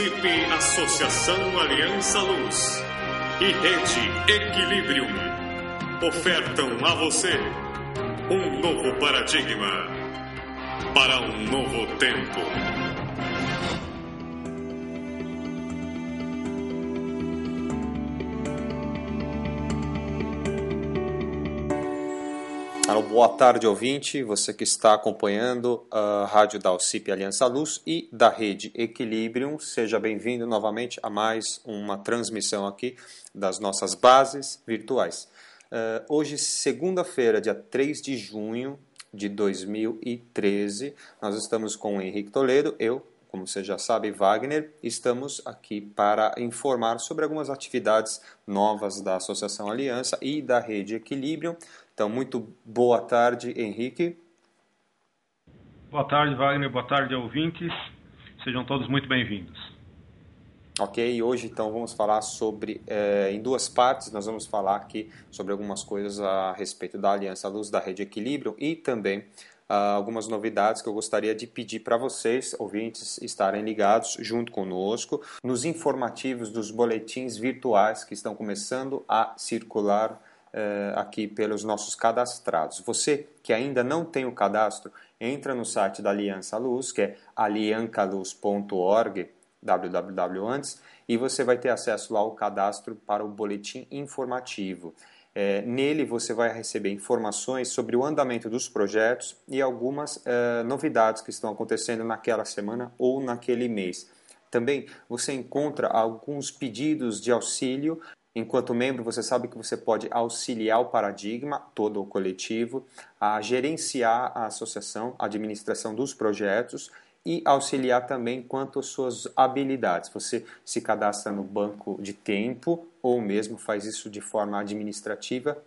CIP Associação Aliança Luz e Rede Equilibrium ofertam a você um novo paradigma para um novo tempo. Boa tarde, ouvinte, você que está acompanhando a rádio da Alcip Aliança Luz e da rede Equilibrium. Seja bem-vindo novamente a mais uma transmissão aqui das nossas bases virtuais. Uh, hoje, segunda-feira, dia 3 de junho de 2013, nós estamos com o Henrique Toledo, eu, como você já sabe, Wagner, estamos aqui para informar sobre algumas atividades novas da Associação Aliança e da Rede Equilibrium. Então, muito boa tarde, Henrique. Boa tarde, Wagner. Boa tarde, ouvintes. Sejam todos muito bem-vindos. Ok, hoje então vamos falar sobre, eh, em duas partes, nós vamos falar aqui sobre algumas coisas a respeito da Aliança Luz da Rede Equilíbrio e também ah, algumas novidades que eu gostaria de pedir para vocês, ouvintes, estarem ligados junto conosco nos informativos dos boletins virtuais que estão começando a circular uh, aqui pelos nossos cadastrados. Você que ainda não tem o cadastro, entra no site da Aliança Luz, que é aliancaluz.org, www antes, e você vai ter acesso lá ao cadastro para o boletim informativo. É, nele você vai receber informações sobre o andamento dos projetos e algumas é, novidades que estão acontecendo naquela semana ou naquele mês. Também você encontra alguns pedidos de auxílio Enquanto membro, você sabe que você pode auxiliar o paradigma, todo o coletivo, a gerenciar a associação, a administração dos projetos e auxiliar também quanto às suas habilidades. Você se cadastra no banco de tempo ou mesmo faz isso de forma administrativa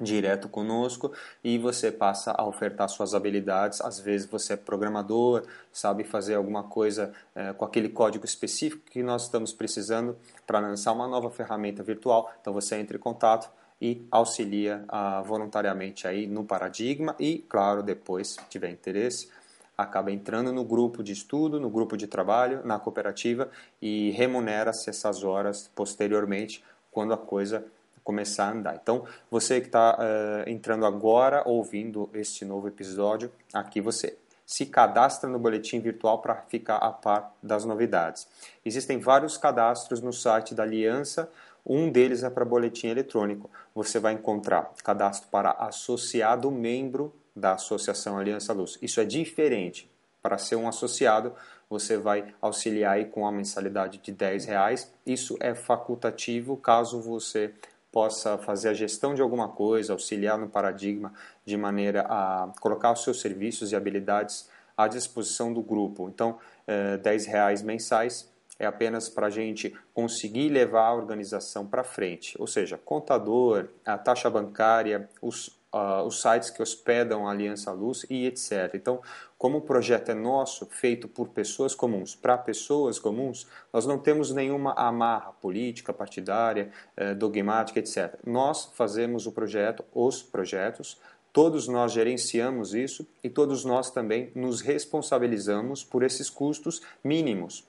direto conosco e você passa a ofertar suas habilidades. Às vezes você é programador, sabe fazer alguma coisa é, com aquele código específico que nós estamos precisando para lançar uma nova ferramenta virtual. Então você entra em contato e auxilia ah, voluntariamente aí no paradigma e, claro, depois, se tiver interesse, acaba entrando no grupo de estudo, no grupo de trabalho, na cooperativa e remunera-se essas horas posteriormente quando a coisa começar a andar. Então, você que está uh, entrando agora, ouvindo este novo episódio, aqui você se cadastra no boletim virtual para ficar a par das novidades. Existem vários cadastros no site da Aliança, um deles é para boletim eletrônico. Você vai encontrar cadastro para associado membro da Associação Aliança Luz. Isso é diferente. Para ser um associado, você vai auxiliar aí com a mensalidade de 10 reais. Isso é facultativo caso você possa fazer a gestão de alguma coisa, auxiliar no paradigma de maneira a colocar os seus serviços e habilidades à disposição do grupo. Então, é, 10 reais mensais é apenas para a gente conseguir levar a organização para frente, ou seja, contador, a taxa bancária, os, uh, os sites que hospedam a Aliança Luz e etc. Então, como o projeto é nosso, feito por pessoas comuns, para pessoas comuns, nós não temos nenhuma amarra política, partidária, eh, dogmática, etc. Nós fazemos o projeto, os projetos, todos nós gerenciamos isso e todos nós também nos responsabilizamos por esses custos mínimos.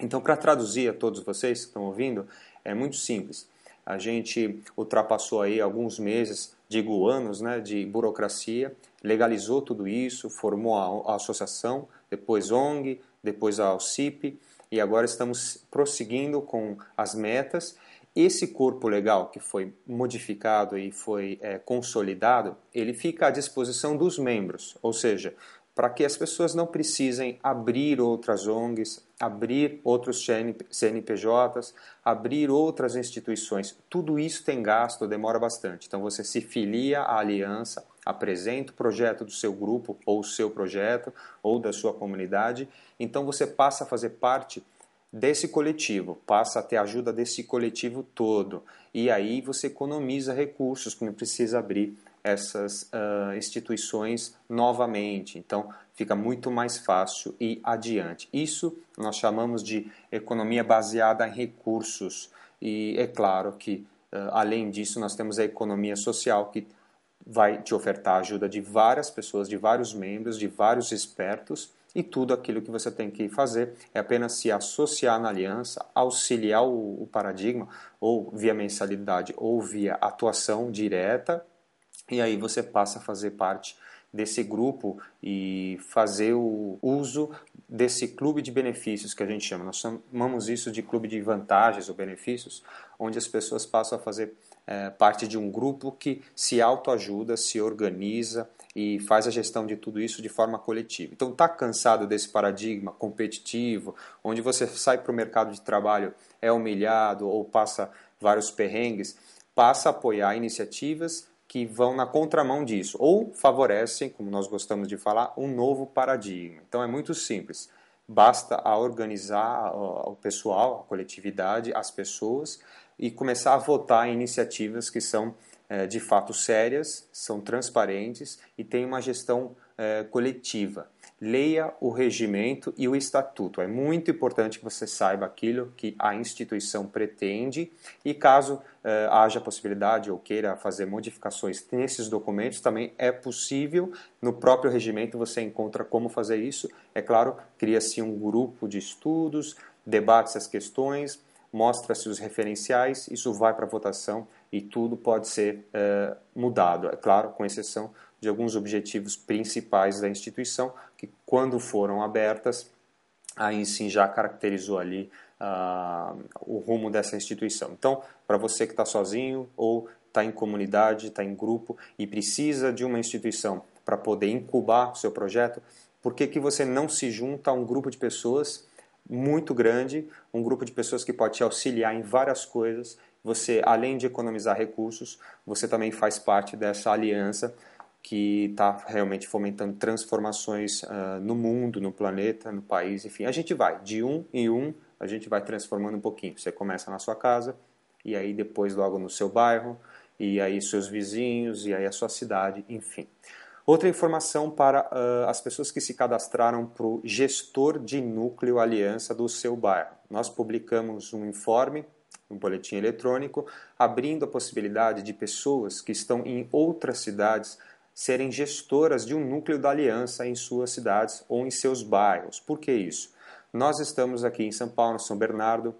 Então, para traduzir a todos vocês que estão ouvindo, é muito simples. A gente ultrapassou aí alguns meses, digo anos, né, de burocracia, legalizou tudo isso, formou a, a associação, depois ONG, depois a OCIP, e agora estamos prosseguindo com as metas. Esse corpo legal que foi modificado e foi é, consolidado, ele fica à disposição dos membros, ou seja, para que as pessoas não precisem abrir outras ONGs, abrir outros CNPJs, abrir outras instituições. Tudo isso tem gasto, demora bastante. Então você se filia à aliança, apresenta o projeto do seu grupo ou o seu projeto ou da sua comunidade, então você passa a fazer parte desse coletivo, passa a ter ajuda desse coletivo todo. E aí você economiza recursos, que não precisa abrir essas uh, instituições novamente. Então, fica muito mais fácil e adiante. Isso nós chamamos de economia baseada em recursos. E é claro que, uh, além disso, nós temos a economia social, que vai te ofertar ajuda de várias pessoas, de vários membros, de vários expertos, e tudo aquilo que você tem que fazer é apenas se associar na aliança, auxiliar o, o paradigma, ou via mensalidade ou via atuação direta, e aí você passa a fazer parte desse grupo e fazer o uso desse clube de benefícios que a gente chama. Nós chamamos isso de clube de vantagens ou benefícios, onde as pessoas passam a fazer é, parte de um grupo que se autoajuda, se organiza e faz a gestão de tudo isso de forma coletiva. Então, está cansado desse paradigma competitivo, onde você sai para o mercado de trabalho, é humilhado ou passa vários perrengues, passa a apoiar iniciativas que vão na contramão disso, ou favorecem, como nós gostamos de falar, um novo paradigma. Então é muito simples. Basta a organizar o pessoal, a coletividade, as pessoas e começar a votar em iniciativas que são é, de fato sérias, são transparentes e têm uma gestão é, coletiva. Leia o regimento e o estatuto. É muito importante que você saiba aquilo que a instituição pretende e caso eh, haja possibilidade ou queira fazer modificações nesses documentos, também é possível. No próprio regimento você encontra como fazer isso. É claro, cria-se um grupo de estudos, debate-se as questões, mostra-se os referenciais, isso vai para votação e tudo pode ser eh, mudado, é claro, com exceção de alguns objetivos principais da instituição, que quando foram abertas, aí sim já caracterizou ali uh, o rumo dessa instituição. Então, para você que está sozinho ou está em comunidade, está em grupo e precisa de uma instituição para poder incubar o seu projeto, por que, que você não se junta a um grupo de pessoas muito grande, um grupo de pessoas que pode te auxiliar em várias coisas. Você, além de economizar recursos, você também faz parte dessa aliança que está realmente fomentando transformações uh, no mundo, no planeta, no país, enfim. A gente vai de um em um, a gente vai transformando um pouquinho. Você começa na sua casa, e aí depois logo no seu bairro, e aí seus vizinhos, e aí a sua cidade, enfim. Outra informação para uh, as pessoas que se cadastraram para o gestor de núcleo aliança do seu bairro. Nós publicamos um informe, um boletim eletrônico, abrindo a possibilidade de pessoas que estão em outras cidades serem gestoras de um núcleo da aliança em suas cidades ou em seus bairros. Por que isso? Nós estamos aqui em São Paulo, São Bernardo,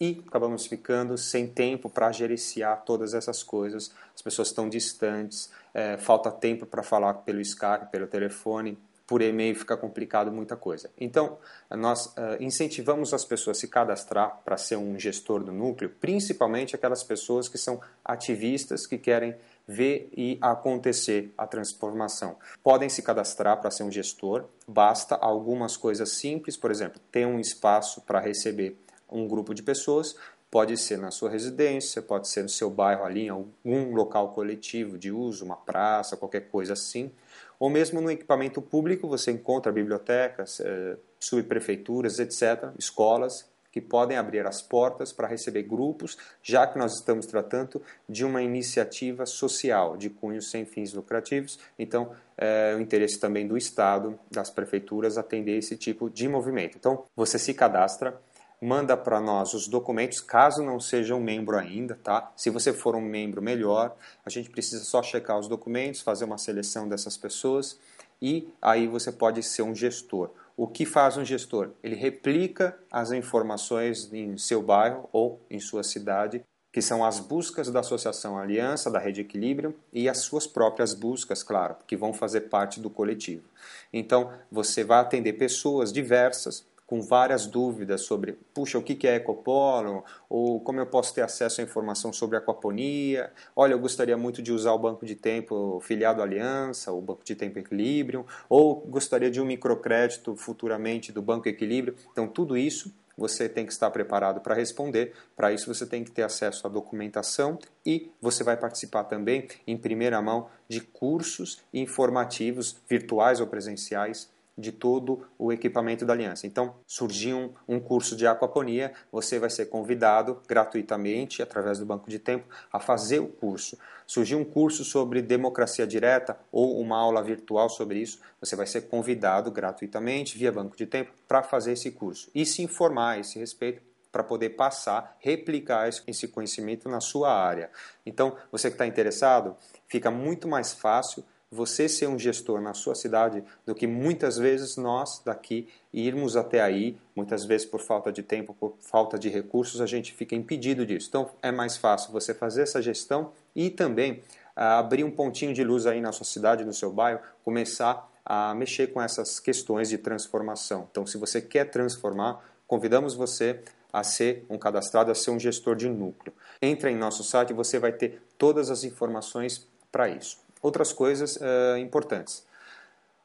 e acabamos ficando sem tempo para gerenciar todas essas coisas. As pessoas estão distantes, é, falta tempo para falar pelo Skype, pelo telefone, por e-mail fica complicado muita coisa. Então, nós uh, incentivamos as pessoas a se cadastrar para ser um gestor do núcleo, principalmente aquelas pessoas que são ativistas, que querem ver e acontecer a transformação. Podem se cadastrar para ser um gestor, basta algumas coisas simples, por exemplo, ter um espaço para receber um grupo de pessoas, pode ser na sua residência, pode ser no seu bairro ali, em algum local coletivo de uso, uma praça, qualquer coisa assim, ou mesmo no equipamento público você encontra bibliotecas, eh, subprefeituras, etc., escolas que podem abrir as portas para receber grupos, já que nós estamos tratando de uma iniciativa social de cunho sem fins lucrativos. Então, é o interesse também do Estado, das prefeituras, atender esse tipo de movimento. Então, você se cadastra, manda para nós os documentos, caso não seja um membro ainda, tá? Se você for um membro, melhor. A gente precisa só checar os documentos, fazer uma seleção dessas pessoas e aí você pode ser um gestor. O que faz um gestor? Ele replica as informações em seu bairro ou em sua cidade, que são as buscas da Associação Aliança, da Rede Equilíbrio e as suas próprias buscas, claro, que vão fazer parte do coletivo. Então, você vai atender pessoas diversas com várias dúvidas sobre, puxa, o que é ecopolo, ou como eu posso ter acesso à informação sobre aquaponia, olha, eu gostaria muito de usar o banco de tempo filiado à Aliança, o banco de tempo Equilíbrio, ou gostaria de um microcrédito futuramente do Banco Equilíbrio. Então, tudo isso você tem que estar preparado para responder. Para isso, você tem que ter acesso à documentação e você vai participar também, em primeira mão, de cursos informativos virtuais ou presenciais de todo o equipamento da aliança. Então, surgiu um, um, curso de aquaponia, você vai ser convidado gratuitamente, através do banco de tempo, a fazer o curso. Surgiu um curso sobre democracia direta ou uma aula virtual sobre isso, você vai ser convidado gratuitamente, via banco de tempo, para fazer esse curso e se informar a esse respeito para poder passar, replicar esse conhecimento na sua área. Então, você que está interessado, fica muito mais fácil você ser um gestor na sua cidade do que muitas vezes nós daqui irmos até aí, muitas vezes por falta de tempo, por falta de recursos, a gente fica impedido disso. Então é mais fácil você fazer essa gestão e também ah, abrir um pontinho de luz aí na sua cidade, no seu bairro, começar a mexer com essas questões de transformação. Então, se você quer transformar, convidamos você a ser um cadastrado, a ser um gestor de núcleo. Entra em nosso site você vai ter todas as informações para isso. Outras coisas uh, importantes.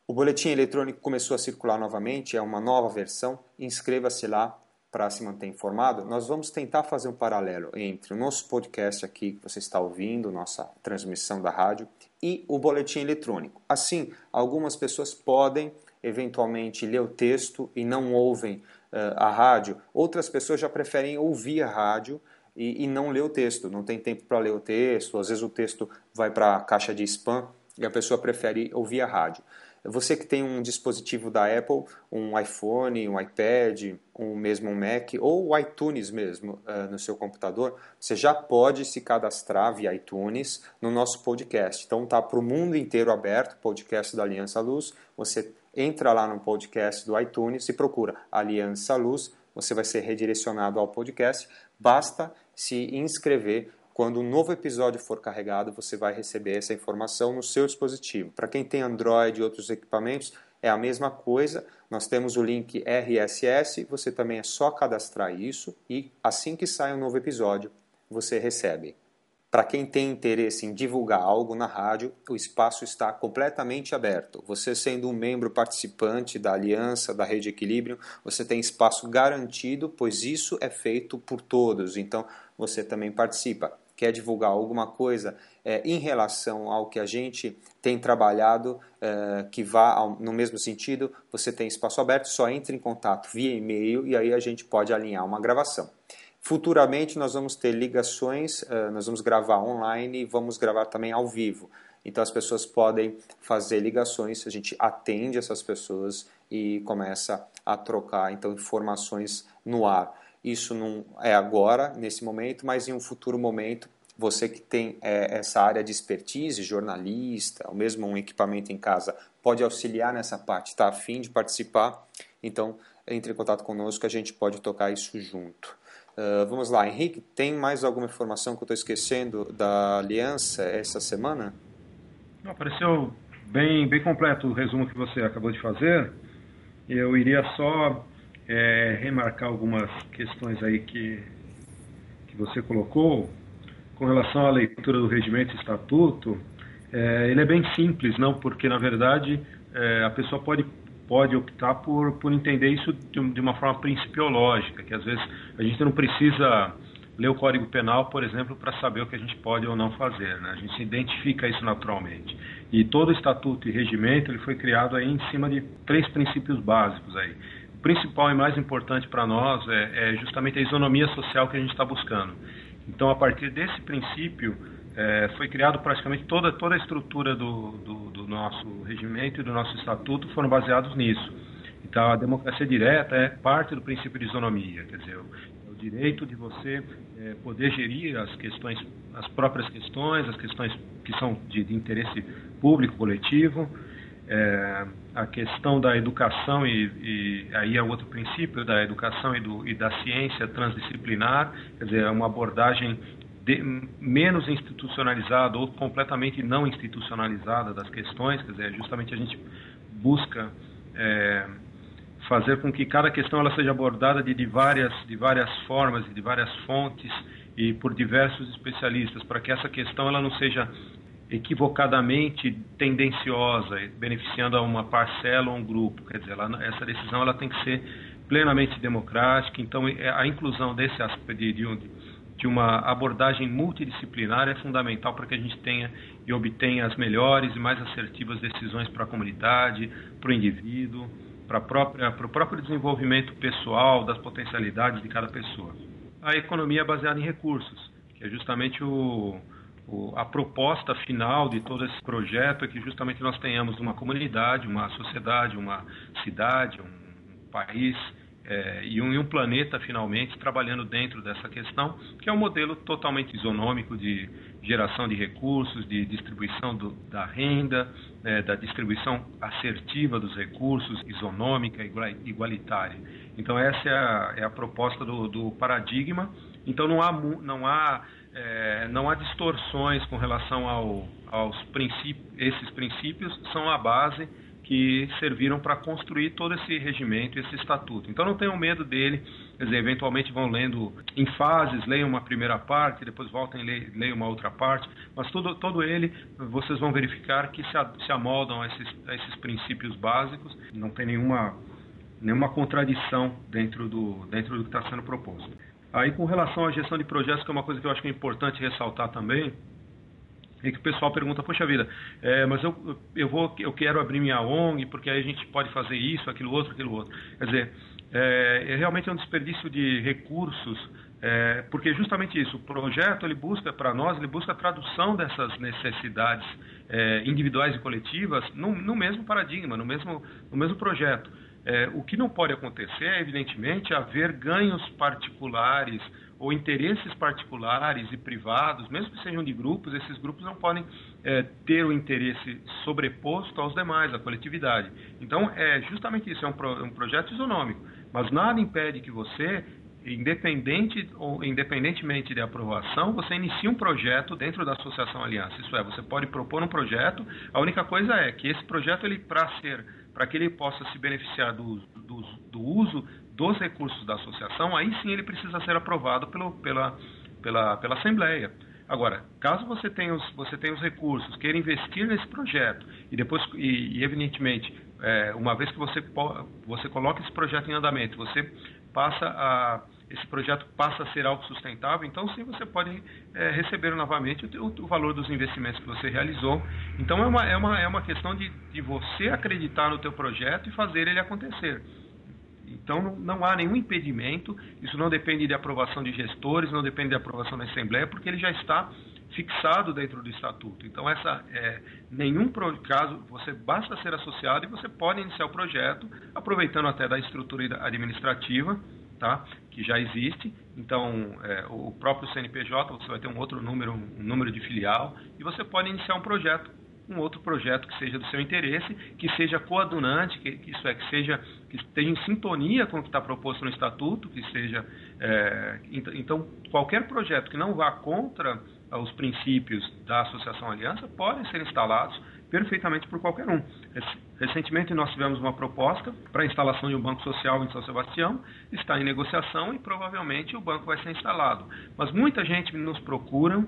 O boletim eletrônico começou a circular novamente, é uma nova versão. Inscreva-se lá para se manter informado. Nós vamos tentar fazer um paralelo entre o nosso podcast aqui que você está ouvindo, nossa transmissão da rádio, e o boletim eletrônico. Assim, algumas pessoas podem eventualmente ler o texto e não ouvem uh, a rádio. Outras pessoas já preferem ouvir a rádio e, e não ler o texto. Não tem tempo para ler o texto. Às vezes o texto vai para a caixa de spam e a pessoa prefere ouvir a rádio. Você que tem um dispositivo da Apple, um iPhone, um iPad, um mesmo um Mac ou o iTunes mesmo uh, no seu computador, você já pode se cadastrar via iTunes no nosso podcast. Então tá para o mundo inteiro aberto, podcast da Aliança Luz. Você entra lá no podcast do iTunes e procura Aliança Luz. Você vai ser redirecionado ao podcast. Basta se inscrever quando um novo episódio for carregado, você vai receber essa informação no seu dispositivo. Para quem tem Android e outros equipamentos, é a mesma coisa. Nós temos o link RSS, você também é só cadastrar isso e assim que sai um novo episódio, você recebe. Para quem tem interesse em divulgar algo na rádio, o espaço está completamente aberto. Você sendo um membro participante da aliança da Rede Equilíbrio, você tem espaço garantido, pois isso é feito por todos. Então, você também participa quer divulgar alguma coisa é, em relação ao que a gente tem trabalhado, é, que vá ao, no mesmo sentido, você tem espaço aberto, só entre em contato via e-mail e aí a gente pode alinhar uma gravação. Futuramente nós vamos ter ligações, é, nós vamos gravar online e vamos gravar também ao vivo. Então as pessoas podem fazer ligações, a gente atende essas pessoas e começa a trocar então informações no ar. Isso não é agora, nesse momento, mas em um futuro momento, você que tem é, essa área de expertise, jornalista, ou mesmo um equipamento em casa, pode auxiliar nessa parte, está afim de participar, então entre em contato conosco a gente pode tocar isso junto. Uh, vamos lá, Henrique, tem mais alguma informação que eu estou esquecendo da aliança essa semana? Não, apareceu bem, bem completo o resumo que você acabou de fazer. Eu iria só é, remarcar algumas questões aí que, que você colocou. Com relação à leitura do regimento e estatuto, é, ele é bem simples, não? Porque, na verdade, é, a pessoa pode, pode optar por, por entender isso de, de uma forma principiológica, que às vezes a gente não precisa ler o Código Penal, por exemplo, para saber o que a gente pode ou não fazer. Né? A gente identifica isso naturalmente. E todo estatuto e regimento ele foi criado aí em cima de três princípios básicos aí principal e mais importante para nós é, é, justamente a isonomia social que a gente está buscando. Então, a partir desse princípio, é, foi criado praticamente toda, toda a estrutura do, do, do, nosso regimento e do nosso estatuto foram baseados nisso. Então, a democracia direta é parte do princípio de isonomia, quer dizer, o, o direito de você é, poder gerir as questões, as próprias questões, as questões que são de, de interesse público, coletivo, é, a questão da educação e, e, aí é outro princípio da educação e, do, e da ciência transdisciplinar, quer dizer, é uma abordagem de, menos institucionalizada ou completamente não institucionalizada das questões, quer dizer, justamente a gente busca é, fazer com que cada questão ela seja abordada de, de várias de várias formas e de várias fontes e por diversos especialistas para que essa questão ela não seja equivocadamente tendenciosa, beneficiando a uma parcela ou um grupo. Quer dizer, ela, essa decisão ela tem que ser plenamente democrática. Então, é, a inclusão desse aspecto de, de, de uma abordagem multidisciplinar é fundamental para que a gente tenha e obtenha as melhores e mais assertivas decisões para a comunidade, para o indivíduo, para, própria, para o próprio desenvolvimento pessoal, das potencialidades de cada pessoa. A economia é baseada em recursos, que é justamente o, a proposta final de todo esse projeto é que justamente nós tenhamos uma comunidade, uma sociedade, uma cidade, um país é, e, um, e, um, planeta finalmente trabalhando dentro dessa questão, que é um modelo totalmente isonômico de geração de recursos, de distribuição do, da renda, é, da distribuição assertiva dos recursos, isonômica, igualitária. Então essa é a, é a proposta do, do, paradigma. Então não há, não há, é, não há distorções com relação ao, aos princípios. Esses princípios são a base que serviram para construir todo esse regimento, esse estatuto. Então não tenham medo dele, quer dizer, eventualmente vão lendo em fases, leiam uma primeira parte, depois voltem e leiam uma outra parte, mas todo, todo ele vocês vão verificar que se, se amoldam a esses, a esses princípios básicos, não tem nenhuma, nenhuma contradição dentro do, dentro do que está sendo proposto. Aí com relação à gestão de projetos, que é uma coisa que eu acho que é importante ressaltar também, e que o pessoal pergunta, poxa vida, é, mas eu, eu, vou, eu quero abrir minha ONG, porque aí a gente pode fazer isso, aquilo outro, aquilo outro. Quer dizer, é, é realmente é um desperdício de recursos, é, porque justamente isso, o projeto ele busca, para nós, ele busca a tradução dessas necessidades é, individuais e coletivas no, no, mesmo paradigma, no mesmo, no mesmo projeto. É, o que não pode acontecer é, evidentemente, haver ganhos particulares, ou interesses particulares e privados, mesmo que sejam de grupos, esses grupos não podem é, ter o interesse sobreposto aos demais, à coletividade. Então, é justamente isso, é um, pro, um projeto isonômico, mas nada impede que você, independente ou independentemente de aprovação, você inicie um projeto dentro da Associação Aliança. Isso é, você pode propor um projeto, a única coisa é que esse projeto, ele para ser para que ele possa se beneficiar do, do, do uso dos recursos da associação, aí sim ele precisa ser aprovado pelo, pela, pela, pela Assembleia. Agora, caso você tenha os, você tenha os recursos, queira investir nesse projeto e depois, e, e evidentemente, é, uma vez que você, você coloca esse projeto em andamento, você passa a, esse projeto passa a ser autossustentável, então sim você pode é, receber novamente o, o, valor dos investimentos que você realizou. Então é uma, é uma, é uma questão de, de você acreditar no teu projeto e fazer ele acontecer. Então não, não, há nenhum impedimento, isso não depende de aprovação de gestores, não depende de aprovação da Assembleia, porque ele já está fixado dentro do estatuto. Então essa é, nenhum caso você basta ser associado e você pode iniciar o projeto aproveitando até da estrutura administrativa, tá? Que já existe. Então é, o próprio CNPJ você vai ter um outro número, um número de filial e você pode iniciar um projeto um outro projeto que seja do seu interesse, que seja coadunante, que, que isso é, que seja que esteja em sintonia com o que está proposto no estatuto, que seja é, então qualquer projeto que não vá contra os princípios da Associação Aliança podem ser instalados perfeitamente por qualquer um. Recentemente nós tivemos uma proposta para a instalação de um banco social em São Sebastião, está em negociação e provavelmente o banco vai ser instalado. Mas muita gente nos procura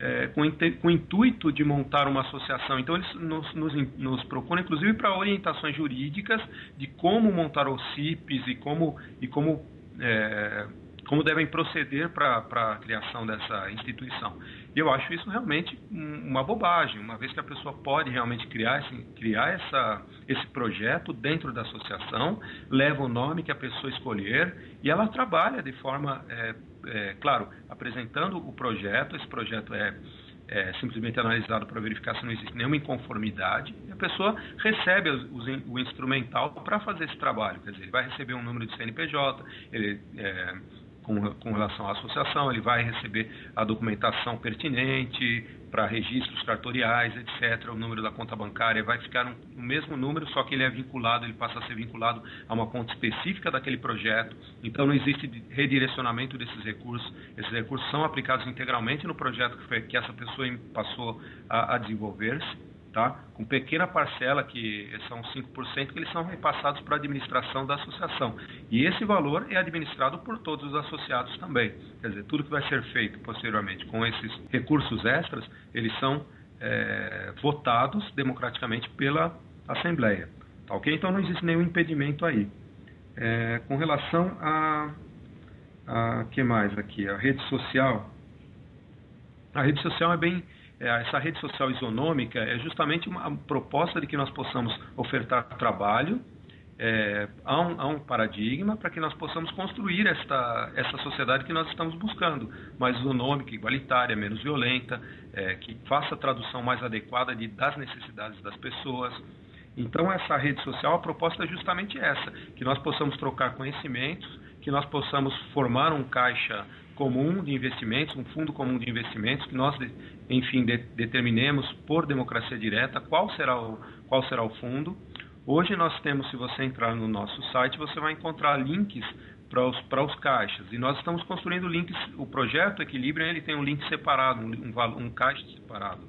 é, com, com, o intuito de montar uma associação. Então, eles nos, nos, nos procuram, inclusive, para orientações jurídicas de como montar os CIPs e como, e como, é, como devem proceder para a criação dessa instituição. E eu acho isso realmente uma bobagem, uma vez que a pessoa pode realmente criar, esse, criar essa, esse projeto dentro da associação, leva o nome que a pessoa escolher e ela trabalha de forma. É, é, claro, apresentando o projeto, esse projeto é, é simplesmente analisado para verificar se não existe nenhuma inconformidade, e a pessoa recebe os, os, o instrumental para fazer esse trabalho, quer dizer, ele vai receber um número de CNPJ, ele é, com, com relação à associação, ele vai receber a documentação pertinente para registros cartoriais, etc. O número da conta bancária vai ficar um, mesmo número, só que ele é vinculado, ele passa a ser vinculado a uma conta específica daquele projeto. Então não existe redirecionamento desses recursos. Esses recursos são aplicados integralmente no projeto que, foi, que essa pessoa passou a, a desenvolver-se tá? com pequena parcela, que são 5%, que eles são repassados para a administração da associação. E esse valor é administrado por todos os associados também. Quer dizer, tudo que vai ser feito posteriormente com esses recursos extras, eles são é, votados democraticamente pela Assembleia. Tá, ok? Então não existe nenhum impedimento aí. É, com relação a, a que mais aqui? A rede social. A rede social é bem essa rede social isonômica é justamente uma proposta de que nós possamos ofertar trabalho é, a, um, a, um, paradigma para que nós possamos construir esta, essa sociedade que nós estamos buscando, mais isonômica, igualitária, menos violenta, é, que faça a tradução mais adequada de, das necessidades das pessoas. Então, essa rede social, a proposta é justamente essa: que nós possamos trocar conhecimentos, que nós possamos formar um caixa comum de investimentos, um fundo comum de investimentos, que nós, enfim, de, determinemos por democracia direta qual será, o, qual será o fundo. Hoje nós temos, se você entrar no nosso site, você vai encontrar links para os, para os caixas. E nós estamos construindo links, o projeto Equilíbrio ele tem um link separado, um, um, um caixa separado,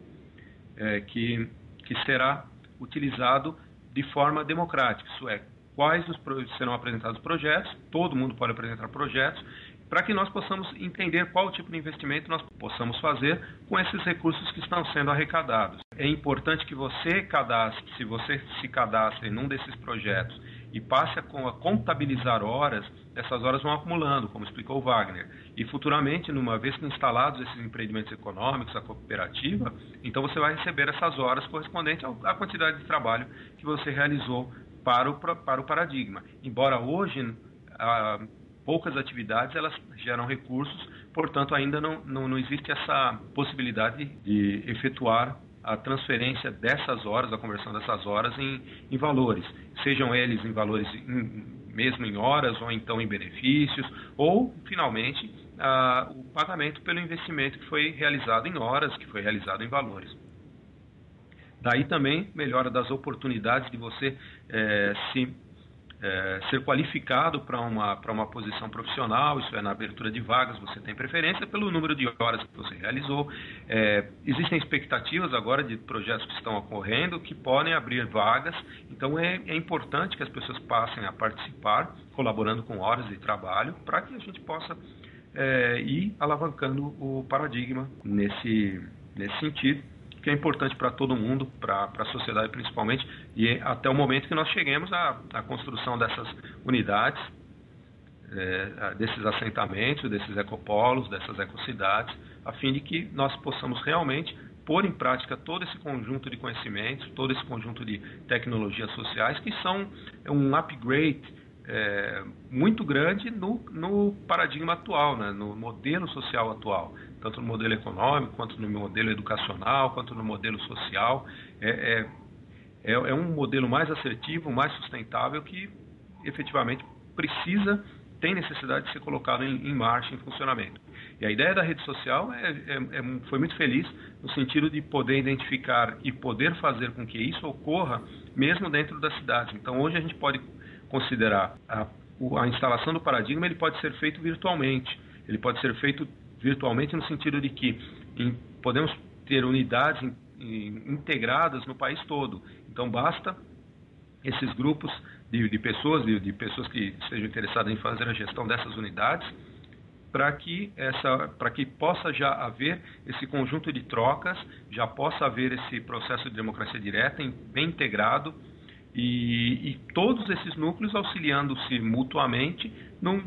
é, que, que será utilizado de forma democrática, isso é, quais os, serão apresentados projetos, todo mundo pode apresentar projetos, para que nós possamos entender qual tipo de investimento nós possamos fazer com esses recursos que estão sendo arrecadados. É importante que você cadastre, se você se cadastre em um desses projetos e passe a contabilizar horas, essas horas vão acumulando, como explicou o Wagner. E futuramente, numa vez que instalados esses empreendimentos econômicos, a cooperativa, então você vai receber essas horas correspondentes à quantidade de trabalho que você realizou para o, para o paradigma. Embora hoje a, poucas atividades elas geram recursos, portanto ainda não, não, não existe essa possibilidade de efetuar a transferência dessas horas, a conversão dessas horas em, em valores, sejam eles em valores em, mesmo em horas ou então em benefícios, ou finalmente o pagamento pelo investimento que foi realizado em horas, que foi realizado em valores. Daí também melhora das oportunidades de você é, se é, ser qualificado para uma, para uma posição profissional, isso é, na abertura de vagas você tem preferência pelo número de horas que você realizou. É, existem expectativas agora de projetos que estão ocorrendo que podem abrir vagas, então é, é importante que as pessoas passem a participar, colaborando com horas de trabalho, para que a gente possa é, ir alavancando o paradigma nesse, nesse sentido que é importante para todo mundo, para a sociedade principalmente, e até o momento que nós cheguemos à, à construção dessas unidades, é, desses assentamentos, desses ecopolos, dessas ecocidades, a fim de que nós possamos realmente pôr em prática todo esse conjunto de conhecimentos, todo esse conjunto de tecnologias sociais que são um upgrade é, muito grande no, no paradigma atual, né, no modelo social atual tanto no modelo econômico, quanto no modelo educacional, quanto no modelo social. É, é, é, é um modelo mais assertivo, mais sustentável, que efetivamente precisa, tem necessidade de ser colocado em, em marcha, em funcionamento. E a ideia da rede social é, é, é, foi muito feliz no sentido de poder identificar e poder fazer com que isso ocorra mesmo dentro das cidades. Então, hoje a gente pode considerar a, a instalação do paradigma, ele pode ser feito virtualmente, ele pode ser feito virtualmente no sentido de que em, podemos ter unidades in, in, integradas no país todo. Então basta esses grupos de, de pessoas, de, de, pessoas que estejam interessadas em fazer a gestão dessas unidades, para que essa, para que possa já haver esse conjunto de trocas, já possa haver esse processo de democracia direta bem integrado e, e todos esses núcleos auxiliando-se mutuamente num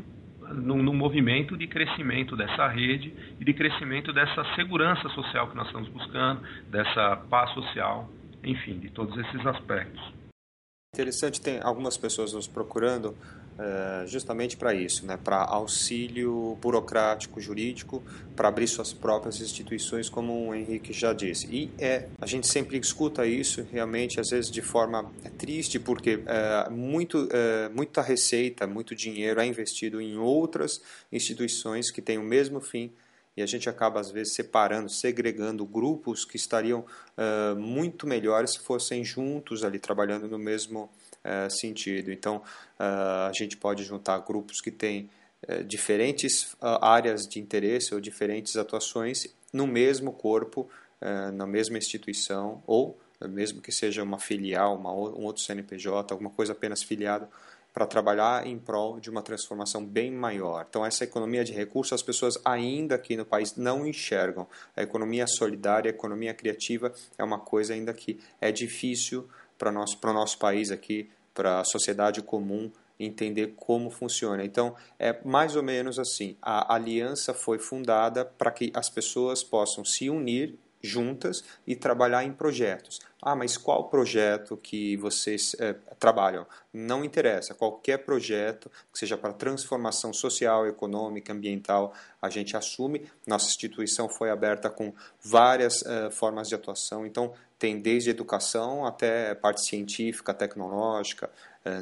num, num, movimento de crescimento dessa rede e de crescimento dessa segurança social que nós estamos buscando, dessa paz social, enfim, de todos esses aspectos. Interessante, tem algumas pessoas nos procurando é, justamente para isso, né, para auxílio burocrático, jurídico, para abrir suas próprias instituições, como o Henrique já disse. E é, a gente sempre escuta isso, realmente, às vezes de forma é, triste, porque é, muito, é, muita receita, muito dinheiro é investido em outras instituições que têm o mesmo fim e a gente acaba às vezes separando, segregando grupos que estariam uh, muito melhores se fossem juntos ali trabalhando no mesmo uh, sentido. Então uh, a gente pode juntar grupos que têm diferentes áreas de interesse ou diferentes atuações no mesmo corpo, na mesma instituição ou mesmo que seja uma filial, uma, um outro CNPJ, alguma coisa apenas filiada para trabalhar em prol de uma transformação bem maior. Então, essa economia de recursos, as pessoas ainda aqui no país não enxergam. A economia solidária, a economia criativa é uma coisa ainda que é difícil para nós, para o nosso país aqui, para a sociedade comum entender como funciona. Então, é mais ou menos assim: a aliança foi fundada para que as pessoas possam se unir juntas e trabalhar em projetos. Ah, mas qual projeto que vocês é, trabalham? Não interessa. Qualquer projeto que seja para transformação social, econômica, ambiental, a gente assume. Nossa instituição foi aberta com várias é, formas de atuação. Então, tem desde educação até parte científica, tecnológica,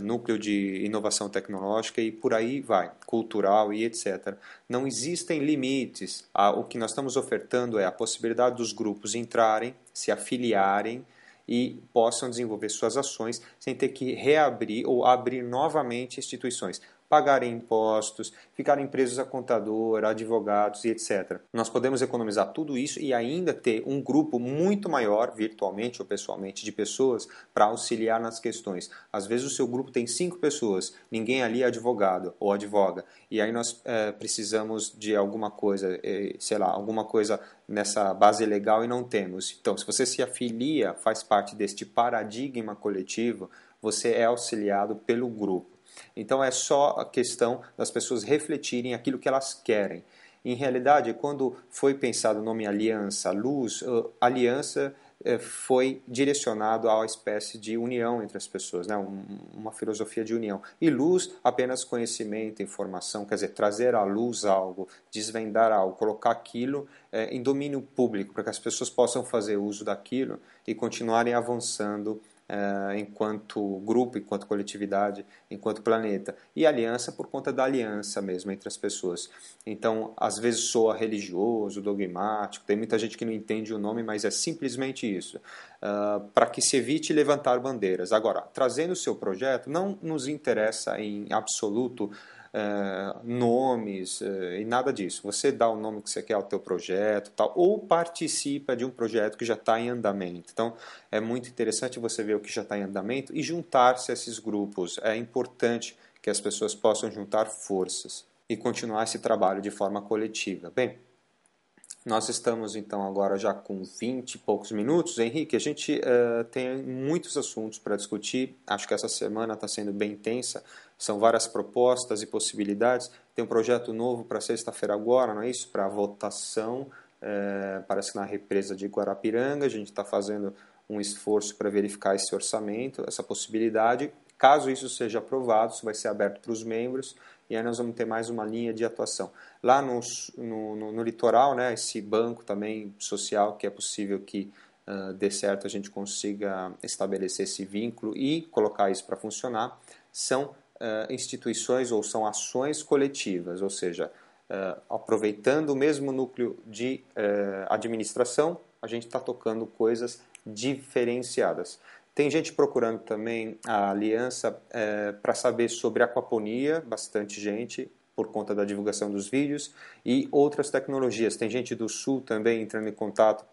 núcleo de inovação tecnológica e por aí vai, cultural e etc. Não existem limites. O que nós estamos ofertando é a possibilidade dos grupos entrarem, se afiliarem e possam desenvolver suas ações sem ter que reabrir ou abrir novamente instituições pagarem impostos, ficarem presos a contador, a advogados e etc. Nós podemos economizar tudo isso e ainda ter um grupo muito maior, virtualmente ou pessoalmente, de pessoas para auxiliar nas questões. Às vezes o seu grupo tem cinco pessoas, ninguém ali é advogado ou advoga, e aí nós é, precisamos de alguma coisa, é, sei lá, alguma coisa nessa base legal e não temos. Então, se você se afilia, faz parte deste paradigma coletivo, você é auxiliado pelo grupo. Então é só a questão das pessoas refletirem aquilo que elas querem. Em realidade, quando foi pensado o nome aliança, luz, aliança eh, foi direcionado a uma espécie de união entre as pessoas, né? uma filosofia de união. E luz, apenas conhecimento, informação, quer dizer, trazer à luz algo, desvendar algo, colocar aquilo é, em domínio público, para que as pessoas possam fazer uso daquilo e continuarem avançando uh, enquanto grupo, enquanto coletividade, enquanto planeta. E aliança por conta da aliança mesmo entre as pessoas. Então, às vezes soa religioso, dogmático, tem muita gente que não entende o nome, mas é simplesmente isso. Uh, para que se evite levantar bandeiras. Agora, trazendo o seu projeto, não nos interessa em absoluto é, nomes é, e nada disso. Você dá o nome que você quer ao teu projeto, tal, ou participa de um projeto que já está em andamento. Então, é muito interessante você ver o que já está em andamento e juntar-se a esses grupos. É importante que as pessoas possam juntar forças e continuar esse trabalho de forma coletiva. Bem, nós estamos então agora já com 20 e poucos minutos. Henrique, a gente uh, tem muitos assuntos para discutir. Acho que essa semana está sendo bem intensa. São várias propostas e possibilidades. Tem um projeto novo para sexta-feira agora, não é isso? Para votação, é, parece que na represa de Guarapiranga. A gente está fazendo um esforço para verificar esse orçamento, essa possibilidade. Caso isso seja aprovado, isso vai ser aberto para os membros e aí nós vamos ter mais uma linha de atuação. Lá no, no, no, no litoral, né, esse banco também social, que é possível que uh, dê certo, a gente consiga estabelecer esse vínculo e colocar isso para funcionar, são uh, instituições ou são ações coletivas, ou seja, uh, aproveitando o mesmo núcleo de uh, administração, a gente está tocando coisas diferenciadas. Tem gente procurando também a aliança para saber sobre aquaponia, bastante gente, por conta da divulgação dos vídeos, e outras tecnologias. Tem gente do Sul também entrando em contato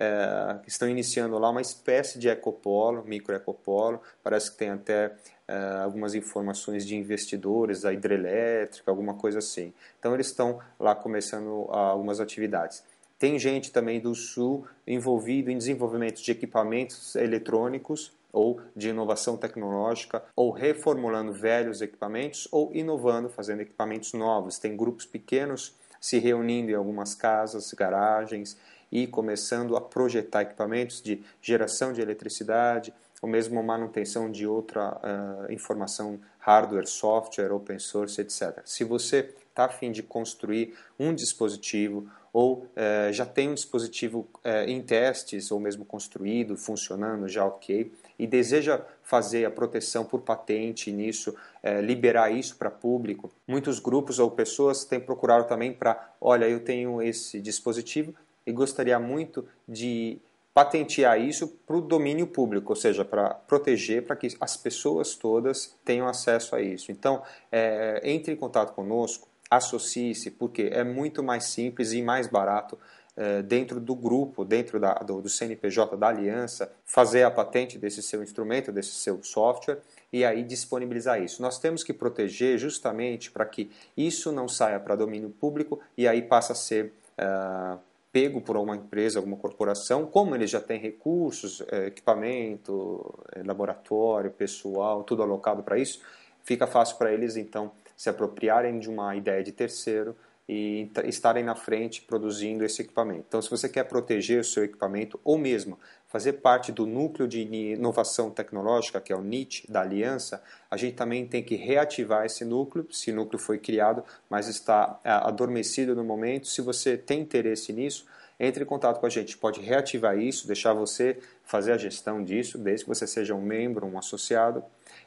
é, que estão iniciando lá uma espécie de ecopolo, microecopolo. Parece que tem até é, algumas informações de investidores da hidrelétrica, alguma coisa assim. Então eles estão lá começando algumas atividades. Tem gente também do Sul envolvido em desenvolvimento de equipamentos eletrônicos ou de inovação tecnológica, ou reformulando velhos equipamentos, ou inovando, fazendo equipamentos novos. Tem grupos pequenos se reunindo em algumas casas, garagens e começando a projetar equipamentos de geração de eletricidade, ou mesmo manutenção de outra uh, informação, hardware, software, open source, etc. Se você está a fim de construir um dispositivo ou uh, já tem um dispositivo uh, em testes ou mesmo construído, funcionando, já ok, e deseja fazer a proteção por patente nisso, liberar isso para público, muitos grupos ou pessoas têm procurado também para, olha, eu tenho esse dispositivo, e gostaria muito de patentear isso para o domínio público, ou seja, para proteger, para que as pessoas todas tenham acesso a isso. Então, é, entre em contato conosco, associe-se, porque é muito mais simples e mais barato é, dentro do grupo, dentro da, do, do CNPJ da aliança, fazer a patente desse seu instrumento, desse seu software e aí disponibilizar isso. Nós temos que proteger justamente para que isso não saia para domínio público e aí passa a ser uh, pego por alguma empresa, alguma corporação, como eles já têm recursos, é, equipamento, é, laboratório, pessoal, tudo alocado para isso, fica fácil para eles então se apropriarem de uma ideia de terceiro e estarem na frente produzindo esse equipamento. Então, se você quer proteger o seu equipamento ou mesmo fazer parte do núcleo de inovação tecnológica, que é o NIT da aliança, a gente também tem que reativar esse núcleo. Esse núcleo foi criado, mas está é, adormecido no momento. Se você tem interesse nisso, entre em contato com a gente. Pode reativar isso, deixar você fazer a gestão disso, desde que você seja um membro, um associado,